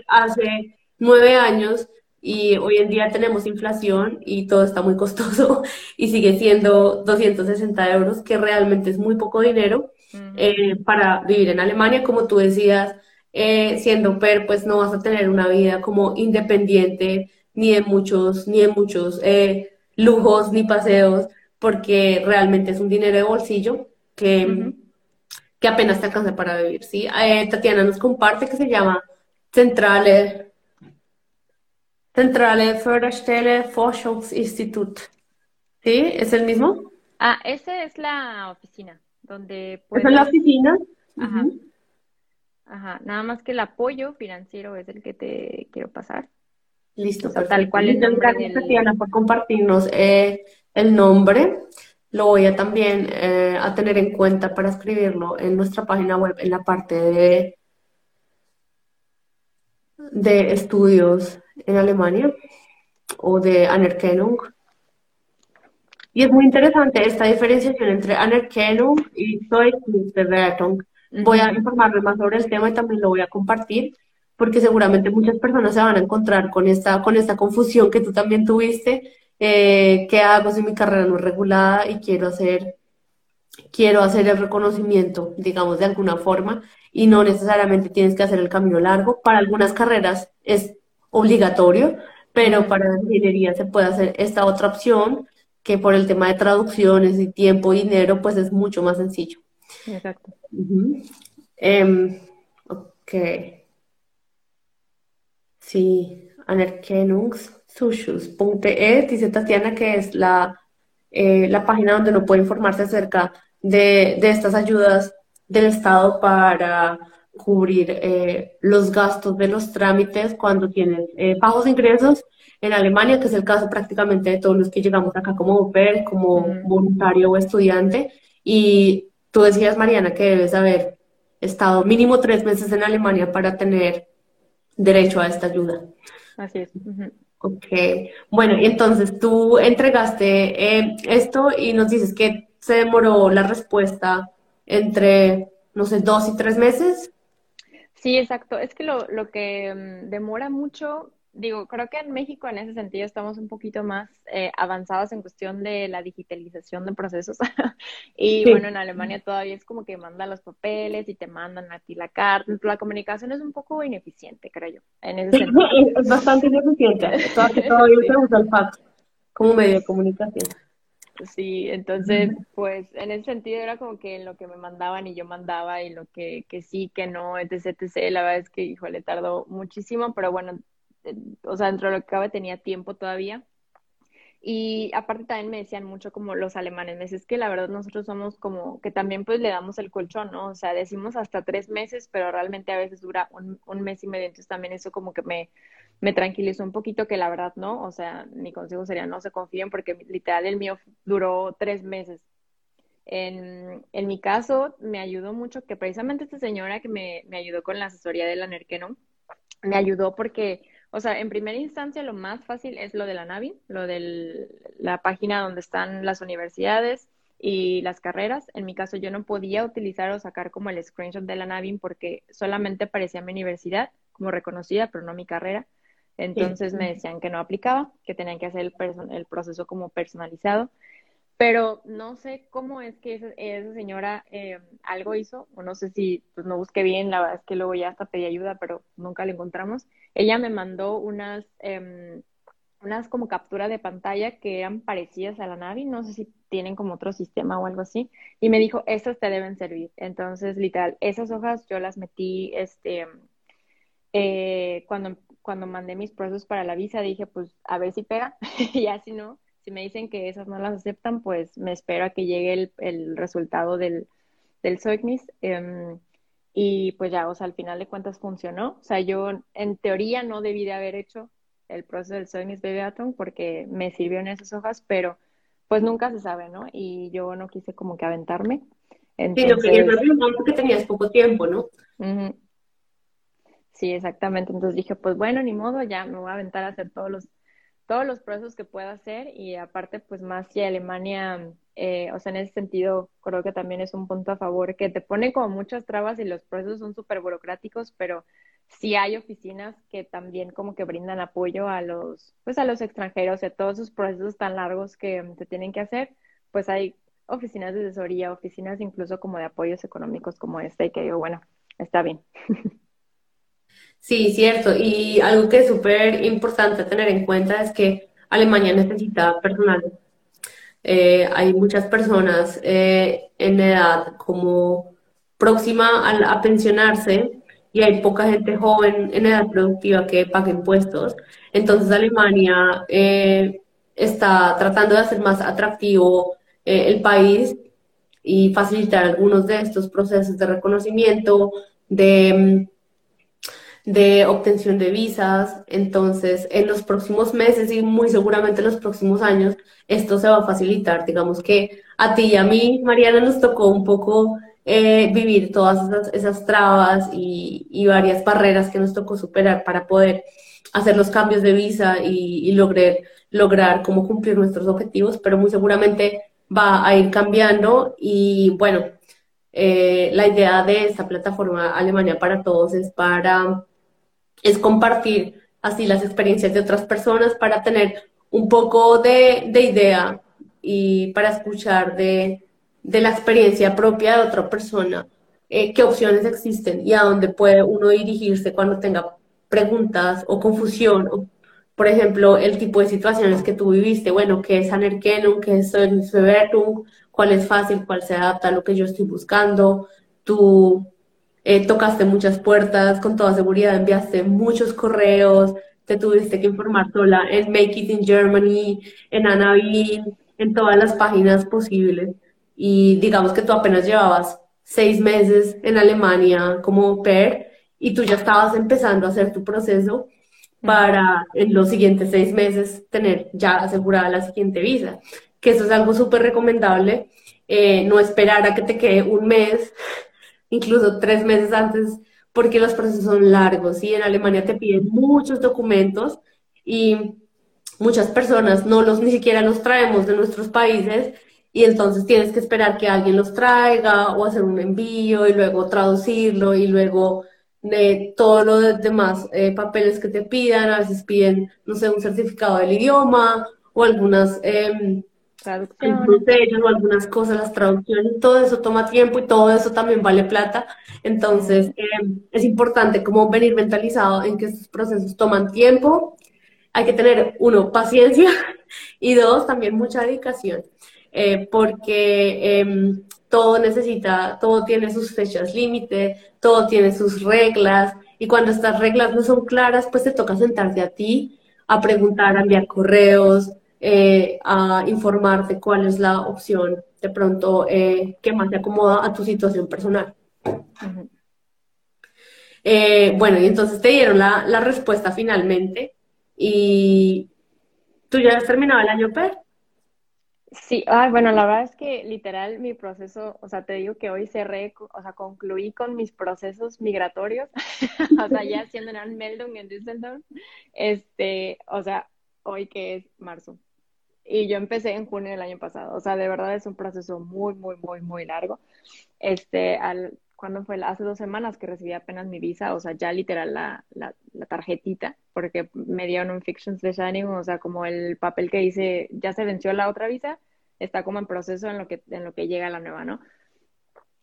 hace nueve años y hoy en día tenemos inflación y todo está muy costoso y sigue siendo 260 euros, que realmente es muy poco dinero eh, para vivir en Alemania. Como tú decías, eh, siendo PER, pues no vas a tener una vida como independiente ni de muchos, ni de muchos eh, lujos ni paseos, porque realmente es un dinero de bolsillo que, que apenas te alcanza para vivir. ¿sí? Tatiana nos comparte que se llama Centrale Centrale Förderstelle Forschungsinstitut. ¿Sí? ¿Es el mismo? Ah, esa es la oficina, donde ¿Esa es la oficina? Ajá. Ajá, nada más que el apoyo financiero es el que te quiero pasar. Listo, tal cual es Gracias, Tatiana, por compartirnos eh, el nombre. Lo voy a también eh, a tener en cuenta para escribirlo en nuestra página web, en la parte de, de estudios en Alemania o de Anerkennung. Y es muy interesante esta diferenciación entre Anerkennung y Zeugnisbewertung. Voy a informarles más sobre el tema y también lo voy a compartir porque seguramente muchas personas se van a encontrar con esta, con esta confusión que tú también tuviste. Eh, ¿Qué hago si mi carrera no es regulada y quiero hacer, quiero hacer el reconocimiento, digamos, de alguna forma? Y no necesariamente tienes que hacer el camino largo. Para algunas carreras es obligatorio, pero para la ingeniería se puede hacer esta otra opción que por el tema de traducciones y tiempo y dinero, pues es mucho más sencillo. Exacto. Em, ok. Sí, anerkennungszuschus.de dice Tatiana que es la, eh, la página donde uno puede informarse acerca de, de estas ayudas del Estado para cubrir eh, los gastos de los trámites cuando tienes eh, bajos ingresos en Alemania, que es el caso prácticamente de todos los que llegamos acá como oper, como voluntario o estudiante. Y tú decías, Mariana, que debes haber estado mínimo tres meses en Alemania para tener derecho a esta ayuda. Así es. Ok, bueno, y entonces tú entregaste eh, esto y nos dices que se demoró la respuesta entre, no sé, dos y tres meses. Sí, exacto. Es que lo, lo que mm, demora mucho digo, creo que en México en ese sentido estamos un poquito más eh, avanzados en cuestión de la digitalización de procesos. y bueno, en Alemania todavía es como que mandan los papeles y te mandan a ti la carta. La comunicación es un poco ineficiente, creo yo, en ese sentido. es bastante ineficiente. Todavía se usa el fax como medio de comunicación. Sí, entonces, pues en ese sentido era como que en lo que me mandaban y yo mandaba y lo que, que sí, que no, etc, etc. La verdad es que, híjole, tardó muchísimo, pero bueno, eh, o sea, dentro de lo que cabe tenía tiempo todavía. Y aparte también me decían mucho como los alemanes, me es que la verdad nosotros somos como que también pues le damos el colchón, ¿no? O sea, decimos hasta tres meses, pero realmente a veces dura un, un mes y medio, entonces también eso como que me, me tranquilizó un poquito que la verdad no, o sea, mi consejo sería no se confíen porque literal el mío duró tres meses. En, en mi caso me ayudó mucho que precisamente esta señora que me, me ayudó con la asesoría de la NERKENO, me ayudó porque o sea, en primera instancia lo más fácil es lo de la NAVI, lo de la página donde están las universidades y las carreras. En mi caso yo no podía utilizar o sacar como el screenshot de la NAVI porque solamente aparecía mi universidad como reconocida, pero no mi carrera. Entonces me decían que no aplicaba, que tenían que hacer el, el proceso como personalizado. Pero no sé cómo es que esa, señora eh, algo hizo, o no sé si pues no busqué bien, la verdad es que luego ya hasta pedí ayuda, pero nunca la encontramos. Ella me mandó unas, eh, unas como captura de pantalla que eran parecidas a la Navi, no sé si tienen como otro sistema o algo así, y me dijo, estas te deben servir. Entonces, literal, esas hojas yo las metí, este, eh, cuando, cuando mandé mis procesos para la visa, dije, pues, a ver si pega, y así no, si me dicen que esas no las aceptan, pues me espero a que llegue el, el resultado del, del Zeugnis. Em, y pues ya, o sea, al final de cuentas funcionó. O sea, yo en teoría no debí de haber hecho el proceso del Zeugnis Bebeaton porque me sirvió en esas hojas, pero pues nunca se sabe, ¿no? Y yo no quise como que aventarme. Entonces... Sí, lo que tenías poco tiempo, ¿no? Sí, exactamente. Entonces dije, pues bueno, ni modo, ya me voy a aventar a hacer todos los todos los procesos que pueda hacer y aparte pues más si Alemania, eh, o sea, en ese sentido creo que también es un punto a favor que te pone como muchas trabas y los procesos son súper burocráticos, pero sí hay oficinas que también como que brindan apoyo a los, pues a los extranjeros, a todos esos procesos tan largos que se tienen que hacer, pues hay oficinas de asesoría, oficinas incluso como de apoyos económicos como esta y que digo, bueno, está bien. Sí, cierto. Y algo que es súper importante tener en cuenta es que Alemania necesita personal. Eh, hay muchas personas eh, en edad como próxima a, pensionarse y hay poca gente joven en edad productiva que pague impuestos. Entonces Alemania eh, está tratando de hacer más atractivo el país y facilitar algunos de estos procesos de reconocimiento, de de obtención de visas. Entonces, en los próximos meses y muy seguramente en los próximos años, esto se va a facilitar. Digamos que a ti y a mí, Mariana, nos tocó un poco eh, vivir todas esas, trabas y, varias barreras que nos tocó superar para poder hacer los cambios de visa y, y lograr, lograr cómo cumplir nuestros objetivos, pero muy seguramente va a ir cambiando y bueno, eh, la idea de esta plataforma Alemania para Todos es para es compartir así las experiencias de otras personas para tener un poco de, idea y para escuchar de, la experiencia propia de otra persona, eh, qué opciones existen y a dónde puede uno dirigirse cuando tenga preguntas o confusión. por ejemplo, el tipo de situaciones que tú viviste, bueno, qué es Anerkennung, qué es Bewertung, cuál es fácil, cuál se adapta a lo que yo estoy buscando, tú eh, tocaste muchas puertas, con toda seguridad enviaste muchos correos, te tuviste que informar sola en Make It in Germany, en Anavin, en todas las páginas posibles. Y digamos que tú apenas llevabas seis meses en Alemania como PER y tú ya estabas empezando a hacer tu proceso para en los siguientes seis meses tener ya asegurada la siguiente visa. Que eso es algo súper recomendable. Eh, no esperar a que te quede un mes incluso tres meses antes, porque los procesos son largos y en Alemania te piden muchos documentos y muchas personas no los ni siquiera los traemos de nuestros países y entonces tienes que esperar que alguien los traiga o hacer un envío y luego traducirlo y luego de todos los demás eh, papeles que te pidan, a veces piden, no sé, un certificado del idioma o algunas eh, o algunas cosas, las traducciones, todo eso toma tiempo y todo eso también vale plata. Entonces, em, es importante como venir mentalizado en que estos procesos toman tiempo. Hay que tener, uno, paciencia y dos, también mucha dedicación, eh, porque em, todo necesita, todo tiene sus fechas límite, todo tiene sus reglas y cuando estas reglas no son claras, pues te toca sentarte a ti a preguntar, a enviar correos, eh, a informarte cuál es la opción de pronto eh, que más te acomoda a tu situación personal. Eh, bueno, y entonces te dieron la, la, respuesta finalmente y tú ya has terminado el año PER. Sí, ay, bueno, la verdad es que literal mi proceso, o sea, te digo que hoy cerré, o sea, concluí con mis procesos migratorios, o sea, ya haciendo en Meldung en Düsseldorf, este, o sea, hoy que es marzo, y yo empecé en junio del año pasado. O sea, de verdad es un proceso muy, muy, muy, muy largo. Este, al, cuando fue? Hace dos semanas que recibí apenas mi visa, o sea, ya literal la, la, tarjetita, porque me dieron un Fictions de Shining, o sea, como el papel que dice, ya se venció la otra visa, está como en proceso en lo que, en lo que llega la nueva, ¿no?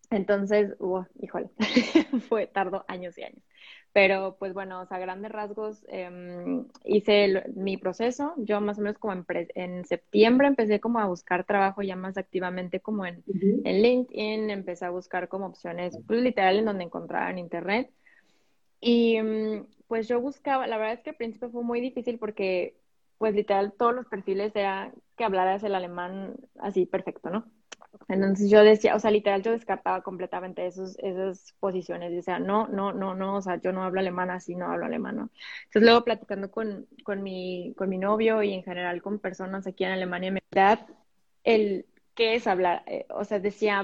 Entonces, híjole, fue, tardó años y años. Pero pues bueno, o sea, grandes rasgos, em, hice mi proceso. Yo más o menos como en, septiembre empecé como a buscar trabajo ya más activamente como en, en LinkedIn, empecé a buscar como opciones, pues literal en donde encontraba en internet. Y em, pues yo buscaba, la verdad es que al principio fue muy difícil porque pues literal todos los perfiles era que hablaras el alemán así perfecto, ¿no? Entonces yo decía, o sea, literal yo descartaba completamente esos, esas posiciones. Decía, no, no, no, no, o sea, yo no hablo alemán así, no hablo alemán, ¿no? Entonces luego platicando con, con, mi, con mi novio y en general con personas aquí en Alemania, me da el qué es hablar, eh, o sea, decía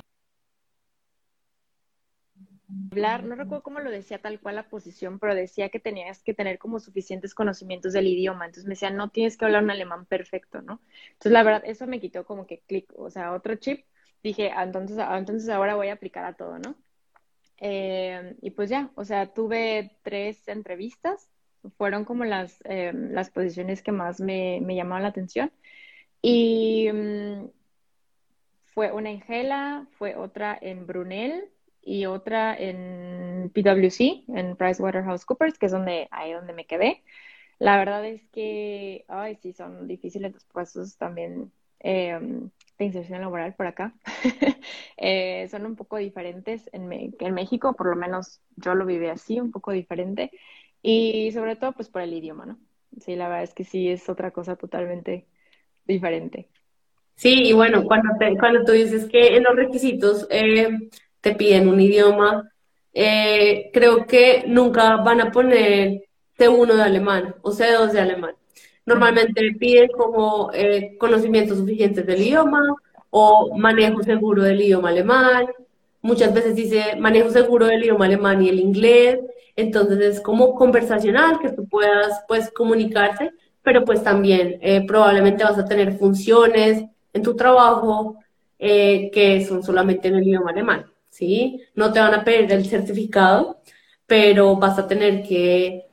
hablar, no recuerdo cómo lo decía tal cual la posición, pero decía que tenías que tener como suficientes conocimientos del idioma. Entonces me decía, no tienes que hablar un alemán perfecto, ¿no? Entonces la verdad, eso me quitó como que clic, o sea, otro chip dije, ah, entonces, ah, entonces ahora voy a aplicar a todo, ¿no? Eh, y pues ya, o sea, tuve tres entrevistas, fueron como las, eh, las posiciones que más me, me, llamaban la atención. Y mm, fue una en Gela, fue otra en Brunel y otra en PwC, en PricewaterhouseCoopers, que es donde, ahí donde me quedé. La verdad es que, ay, sí, son difíciles los puestos también. Eh, de inserción laboral por acá eh, son un poco diferentes en, en México, por lo menos yo lo viví así, un poco diferente, y sobre todo pues por el idioma, ¿no? Sí, la verdad es que sí es otra cosa totalmente diferente. Sí, y bueno, cuando, cuando tú dices que en los requisitos eh, te piden un idioma, eh, creo que nunca van a poner C1 de alemán o C2 de alemán. Normalmente piden como eh, conocimientos suficientes del idioma o manejo seguro del idioma alemán. Muchas veces dice manejo seguro del idioma alemán y el inglés. Entonces es como conversacional que tú puedas pues comunicarte, pero pues también eh, probablemente vas a tener funciones en tu trabajo eh, que son solamente en el idioma alemán, ¿sí? No te van a pedir el certificado, pero vas a tener que,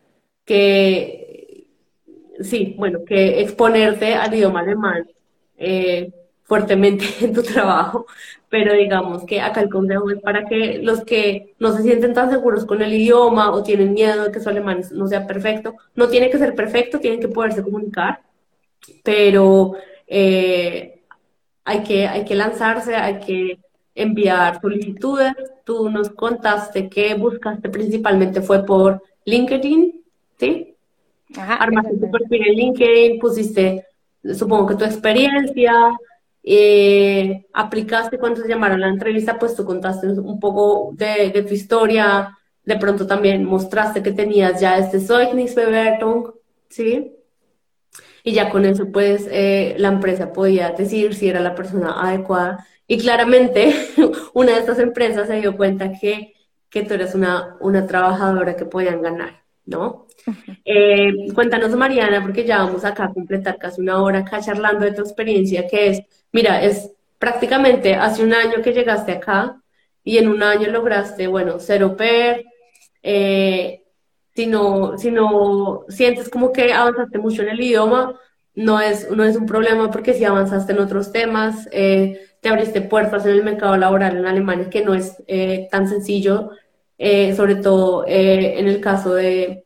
que sí, bueno, que exponerte al idioma alemán eh, fuertemente en tu trabajo, pero digamos que acá el consejo es para que los que no se sienten tan seguros con el idioma o tienen miedo de que su alemán no sea perfecto, no tiene que ser perfecto, tienen que poderse comunicar, pero eh, hay, que, hay que lanzarse, hay que enviar solicitudes. Tú nos contaste que buscaste principalmente fue por LinkedIn, ¿sí? Armaste tu perfil en LinkedIn, pusiste, supongo que tu experiencia, eh, aplicaste cuando se llamaron la entrevista, pues tú contaste un poco de, tu historia, de pronto también mostraste que tenías ya este Zeugnisbewertung, ¿sí? Y ya con eso, pues, eh, la empresa podía decir si era la persona adecuada. Y claramente, una de estas empresas se dio cuenta que, que tú eres una, una trabajadora que podían ganar. ¿no? Eh, cuéntanos, Mariana, porque ya vamos acá a completar casi una hora acá charlando de tu experiencia, que es, mira, es prácticamente hace un año que llegaste acá y en un año lograste, bueno, cero PER, Eh, si no, si no sientes como que avanzaste mucho en el idioma, no es, no es un problema porque si avanzaste en otros temas, eh, te abriste puertas en el mercado laboral en Alemania, que no es eh, tan sencillo, eh, sobre todo en el caso de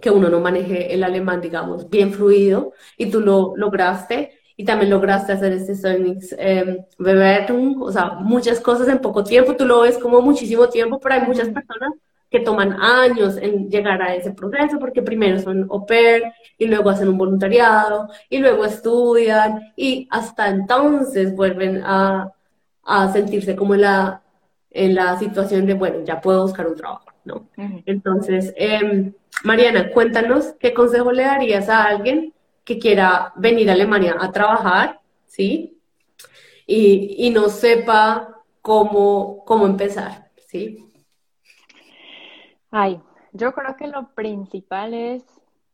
que uno no maneje el alemán, digamos, bien fluido, y tú lo lograste, y también lograste hacer este Sonnix eh, Bewertung, o sea, muchas cosas en poco tiempo, tú lo ves como muchísimo tiempo, pero hay muchas personas que toman años en llegar a ese proceso, porque primero son au pair, y luego hacen un voluntariado, y luego estudian, y hasta entonces vuelven a, a sentirse como en la, en la situación de, bueno, ya puedo buscar un trabajo, ¿no? Entonces, eh, Mariana, cuéntanos qué consejo le darías a alguien que quiera venir a Alemania a trabajar, ¿sí? Y, y no sepa cómo, cómo empezar, ¿sí? Ay, yo creo que lo principal es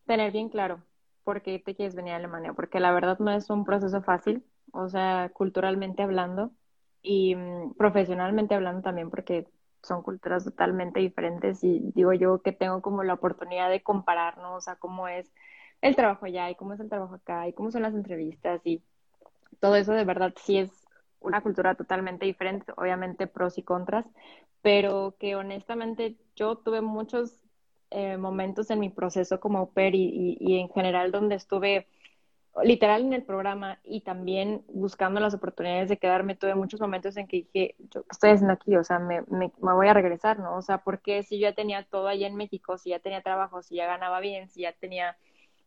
tener bien claro por qué te quieres venir a Alemania, porque la verdad no es un proceso fácil, o sea, culturalmente hablando y mm, profesionalmente hablando también, porque son culturas totalmente diferentes y digo yo que tengo como la oportunidad de compararnos a cómo es el trabajo allá y cómo es el trabajo acá y cómo son las entrevistas y todo eso de verdad sí es una cultura totalmente diferente, obviamente pros y contras, pero que honestamente yo tuve muchos eh, momentos en mi proceso como au pair y, y, en general donde estuve literal en el programa y también buscando las oportunidades de quedarme, tuve muchos momentos en que dije, yo, ¿qué estoy haciendo aquí? O sea, me, me, me, voy a regresar, ¿no? O sea, porque si yo ya tenía todo allá en México, si ya tenía trabajo, si ya ganaba bien, si ya tenía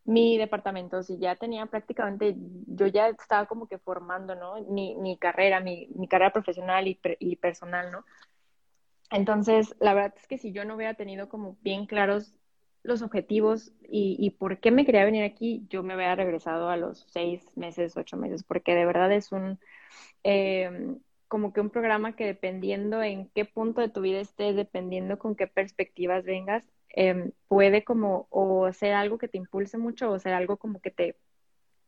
mi departamento, si ya tenía prácticamente, yo ya estaba como que formando, ¿no? Mi, mi carrera, mi, mi, carrera profesional y, y personal, ¿no? Entonces, la verdad es que si yo no hubiera tenido como bien claros los objetivos y, por qué me quería venir aquí, yo me había regresado a los seis meses, ocho meses, porque de verdad es un, eh, como que un programa que dependiendo en qué punto de tu vida estés, dependiendo con qué perspectivas vengas, eh, puede como o ser algo que te impulse mucho o ser algo como que te,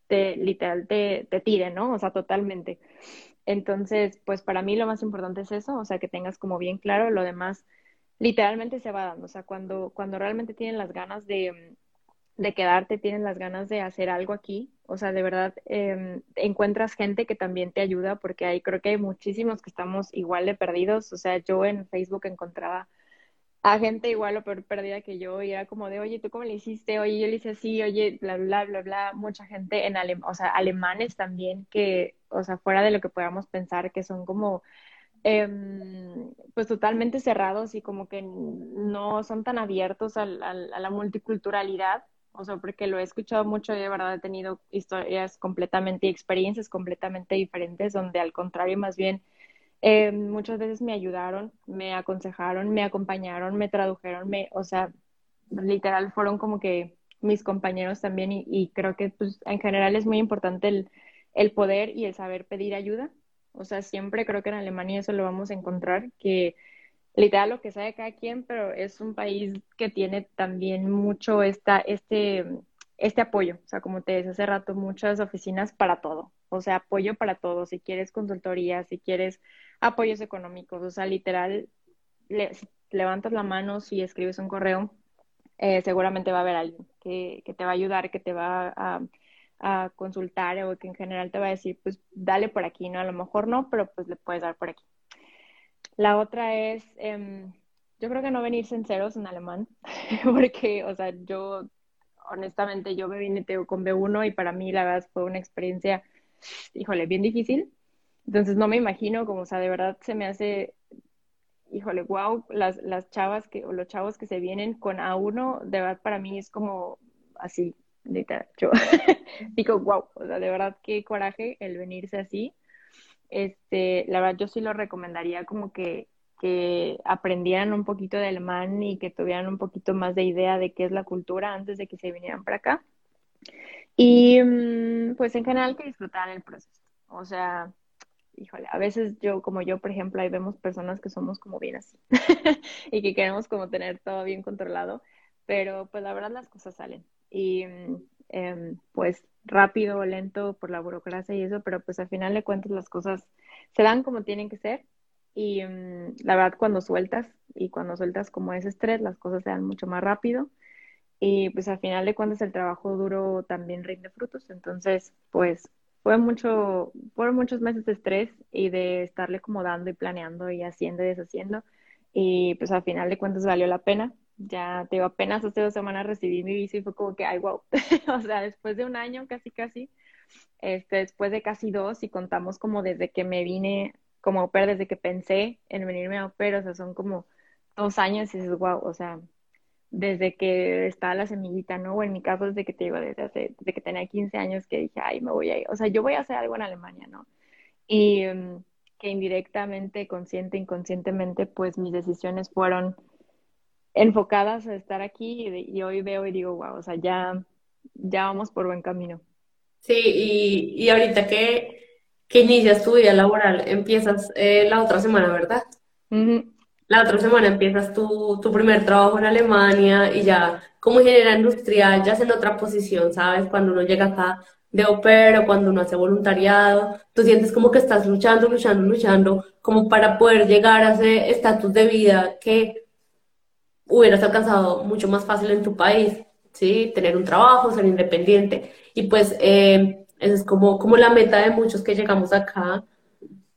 te literal, te, te tire, ¿no? O sea, totalmente. Entonces, pues para mí lo más importante es eso, o sea, que tengas como bien claro, lo demás literalmente se va dando. O sea, cuando, cuando realmente tienen las ganas de, de quedarte, tienen las ganas de hacer algo aquí, o sea, de verdad eh, encuentras gente que también te ayuda, porque ahí creo que hay muchísimos que estamos igual de perdidos. O sea, yo en Facebook encontraba a gente igual o peor perdida que yo y era como de, oye, ¿tú cómo le hiciste? Oye, yo le hice así, oye, bla, bla, bla, bla. Mucha gente en Alemania, o sea, alemanes también que, o sea, fuera de lo que podamos pensar, que son como eh, pues totalmente cerrados y como que no son tan abiertos a, la multiculturalidad, o sea, porque lo he escuchado mucho y de verdad he tenido historias completamente y experiencias completamente diferentes, donde al contrario, más bien, eh, muchas veces me ayudaron, me aconsejaron, me acompañaron, me tradujeron, me, o sea, literal fueron como que mis compañeros también y, creo que pues en general es muy importante el poder y el saber pedir ayuda o sea, siempre creo que en Alemania eso lo vamos a encontrar, que literal lo que sabe cada quien, pero es un país que tiene también mucho esta, este, este apoyo. O sea, como te decía hace rato, muchas oficinas para todo. O sea, apoyo para todo. Si quieres consultoría, si quieres apoyos económicos, o sea, literal, si levantas la mano, si escribes un correo, eh, seguramente va a haber alguien que, que te va a ayudar, que te va a a consultar o que en general te va a decir, pues dale por aquí, ¿no? A lo mejor no, pero pues le puedes dar por aquí. La otra es, eh, yo creo que no venir sinceros en alemán, porque, o sea, yo, honestamente, yo me vine con B1 y para mí la verdad fue una experiencia, híjole, bien difícil. Entonces no me imagino, como, o sea, de verdad se me hace, híjole, wow, las, las chavas que, o los chavos que se vienen con A1, de verdad para mí es como así, yo digo, wow, o sea, de verdad qué coraje el venirse así. Este, la verdad yo sí lo recomendaría como que, que aprendieran un poquito de alemán y que tuvieran un poquito más de idea de qué es la cultura antes de que se vinieran para acá. Y mm, pues en general que disfrutaran el proceso. O sea, híjole, a veces yo, como yo, por ejemplo, ahí vemos personas que somos como bien así y que queremos como tener todo bien controlado, pero pues la verdad las cosas salen y eh, pues rápido o lento por la burocracia y eso, pero pues al final de cuentas las cosas se dan como tienen que ser Y mm, la verdad, cuando sueltas y cuando sueltas como ese estrés, las cosas se dan mucho más rápido. Y pues al final de cuentas el trabajo duro también rinde frutos. Entonces, pues fue mucho, fueron muchos meses de estrés y de estarle como dando y planeando y haciendo y deshaciendo. Y pues al final de cuentas valió la pena. Ya te digo, apenas hace dos semanas recibí mi visa y fue como que, ay, wow. o sea, después de un año casi, casi, este, después de casi dos, y contamos como desde que me vine como au desde que pensé en venirme a au o sea, son como dos años y dices, wow, o sea, desde que estaba la semillita, ¿no? O en mi caso, desde que te digo, desde, hace, desde que tenía 15 años que dije, ay, me voy a ir, o sea, yo voy a hacer algo en Alemania, ¿no? Y mm, que indirectamente, consciente, inconscientemente, pues mis decisiones fueron enfocadas a estar aquí y, hoy veo y digo, wow, o sea, ya, ya vamos por buen camino. Sí, y, y ahorita que, que inicias tu vida laboral, empiezas eh, la otra semana, ¿verdad? La otra semana empiezas tu, tu primer trabajo en Alemania y ya como ingeniera industrial ya es en otra posición, ¿sabes? Cuando uno llega acá de opero, cuando uno hace voluntariado, tú sientes como que estás luchando, luchando, luchando, como para poder llegar a ese estatus de vida que hubieras alcanzado mucho más fácil en tu país, ¿sí? Tener un trabajo, ser independiente. Y pues eh, esa es como, como la meta de muchos que llegamos acá,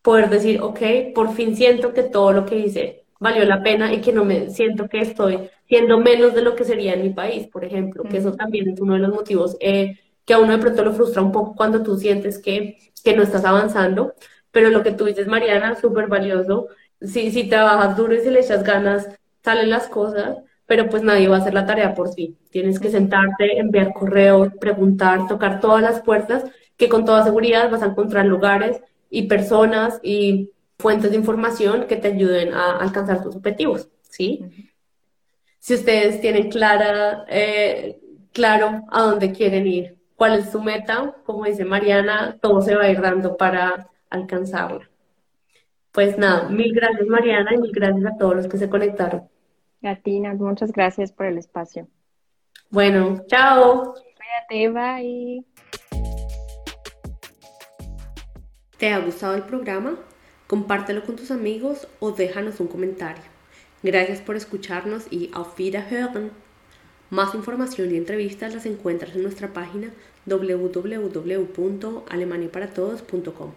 poder decir, ok, por fin siento que todo lo que hice valió la pena y que no me siento que estoy siendo menos de lo que sería en mi país, por ejemplo, que eso también es uno de los motivos eh, que a uno de pronto lo frustra un poco cuando tú sientes que, que no estás avanzando, pero lo que tú dices, Mariana, súper valioso. Si, si trabajas duro y si le echas ganas, salen las cosas, pero pues nadie va a hacer la tarea por ti. Tienes que sentarte, enviar correo, preguntar, tocar todas las puertas, que con toda seguridad vas a encontrar lugares y personas y fuentes de información que te ayuden a alcanzar tus objetivos, ¿sí? Si ustedes tienen clara, eh, claro a dónde quieren ir, cuál es su meta, como dice Mariana, todo se va a ir dando para alcanzarla. Pues nada, mil gracias Mariana y mil gracias a todos los que se conectaron. Gatina, muchas gracias por el espacio. Bueno, chao. Cuídate, bye. ¿Te ha gustado el programa? Compártelo con tus amigos o déjanos un comentario. Gracias por escucharnos y auf Wiederhören. Más información y entrevistas las encuentras en nuestra página www.alemaniaparatodos.com.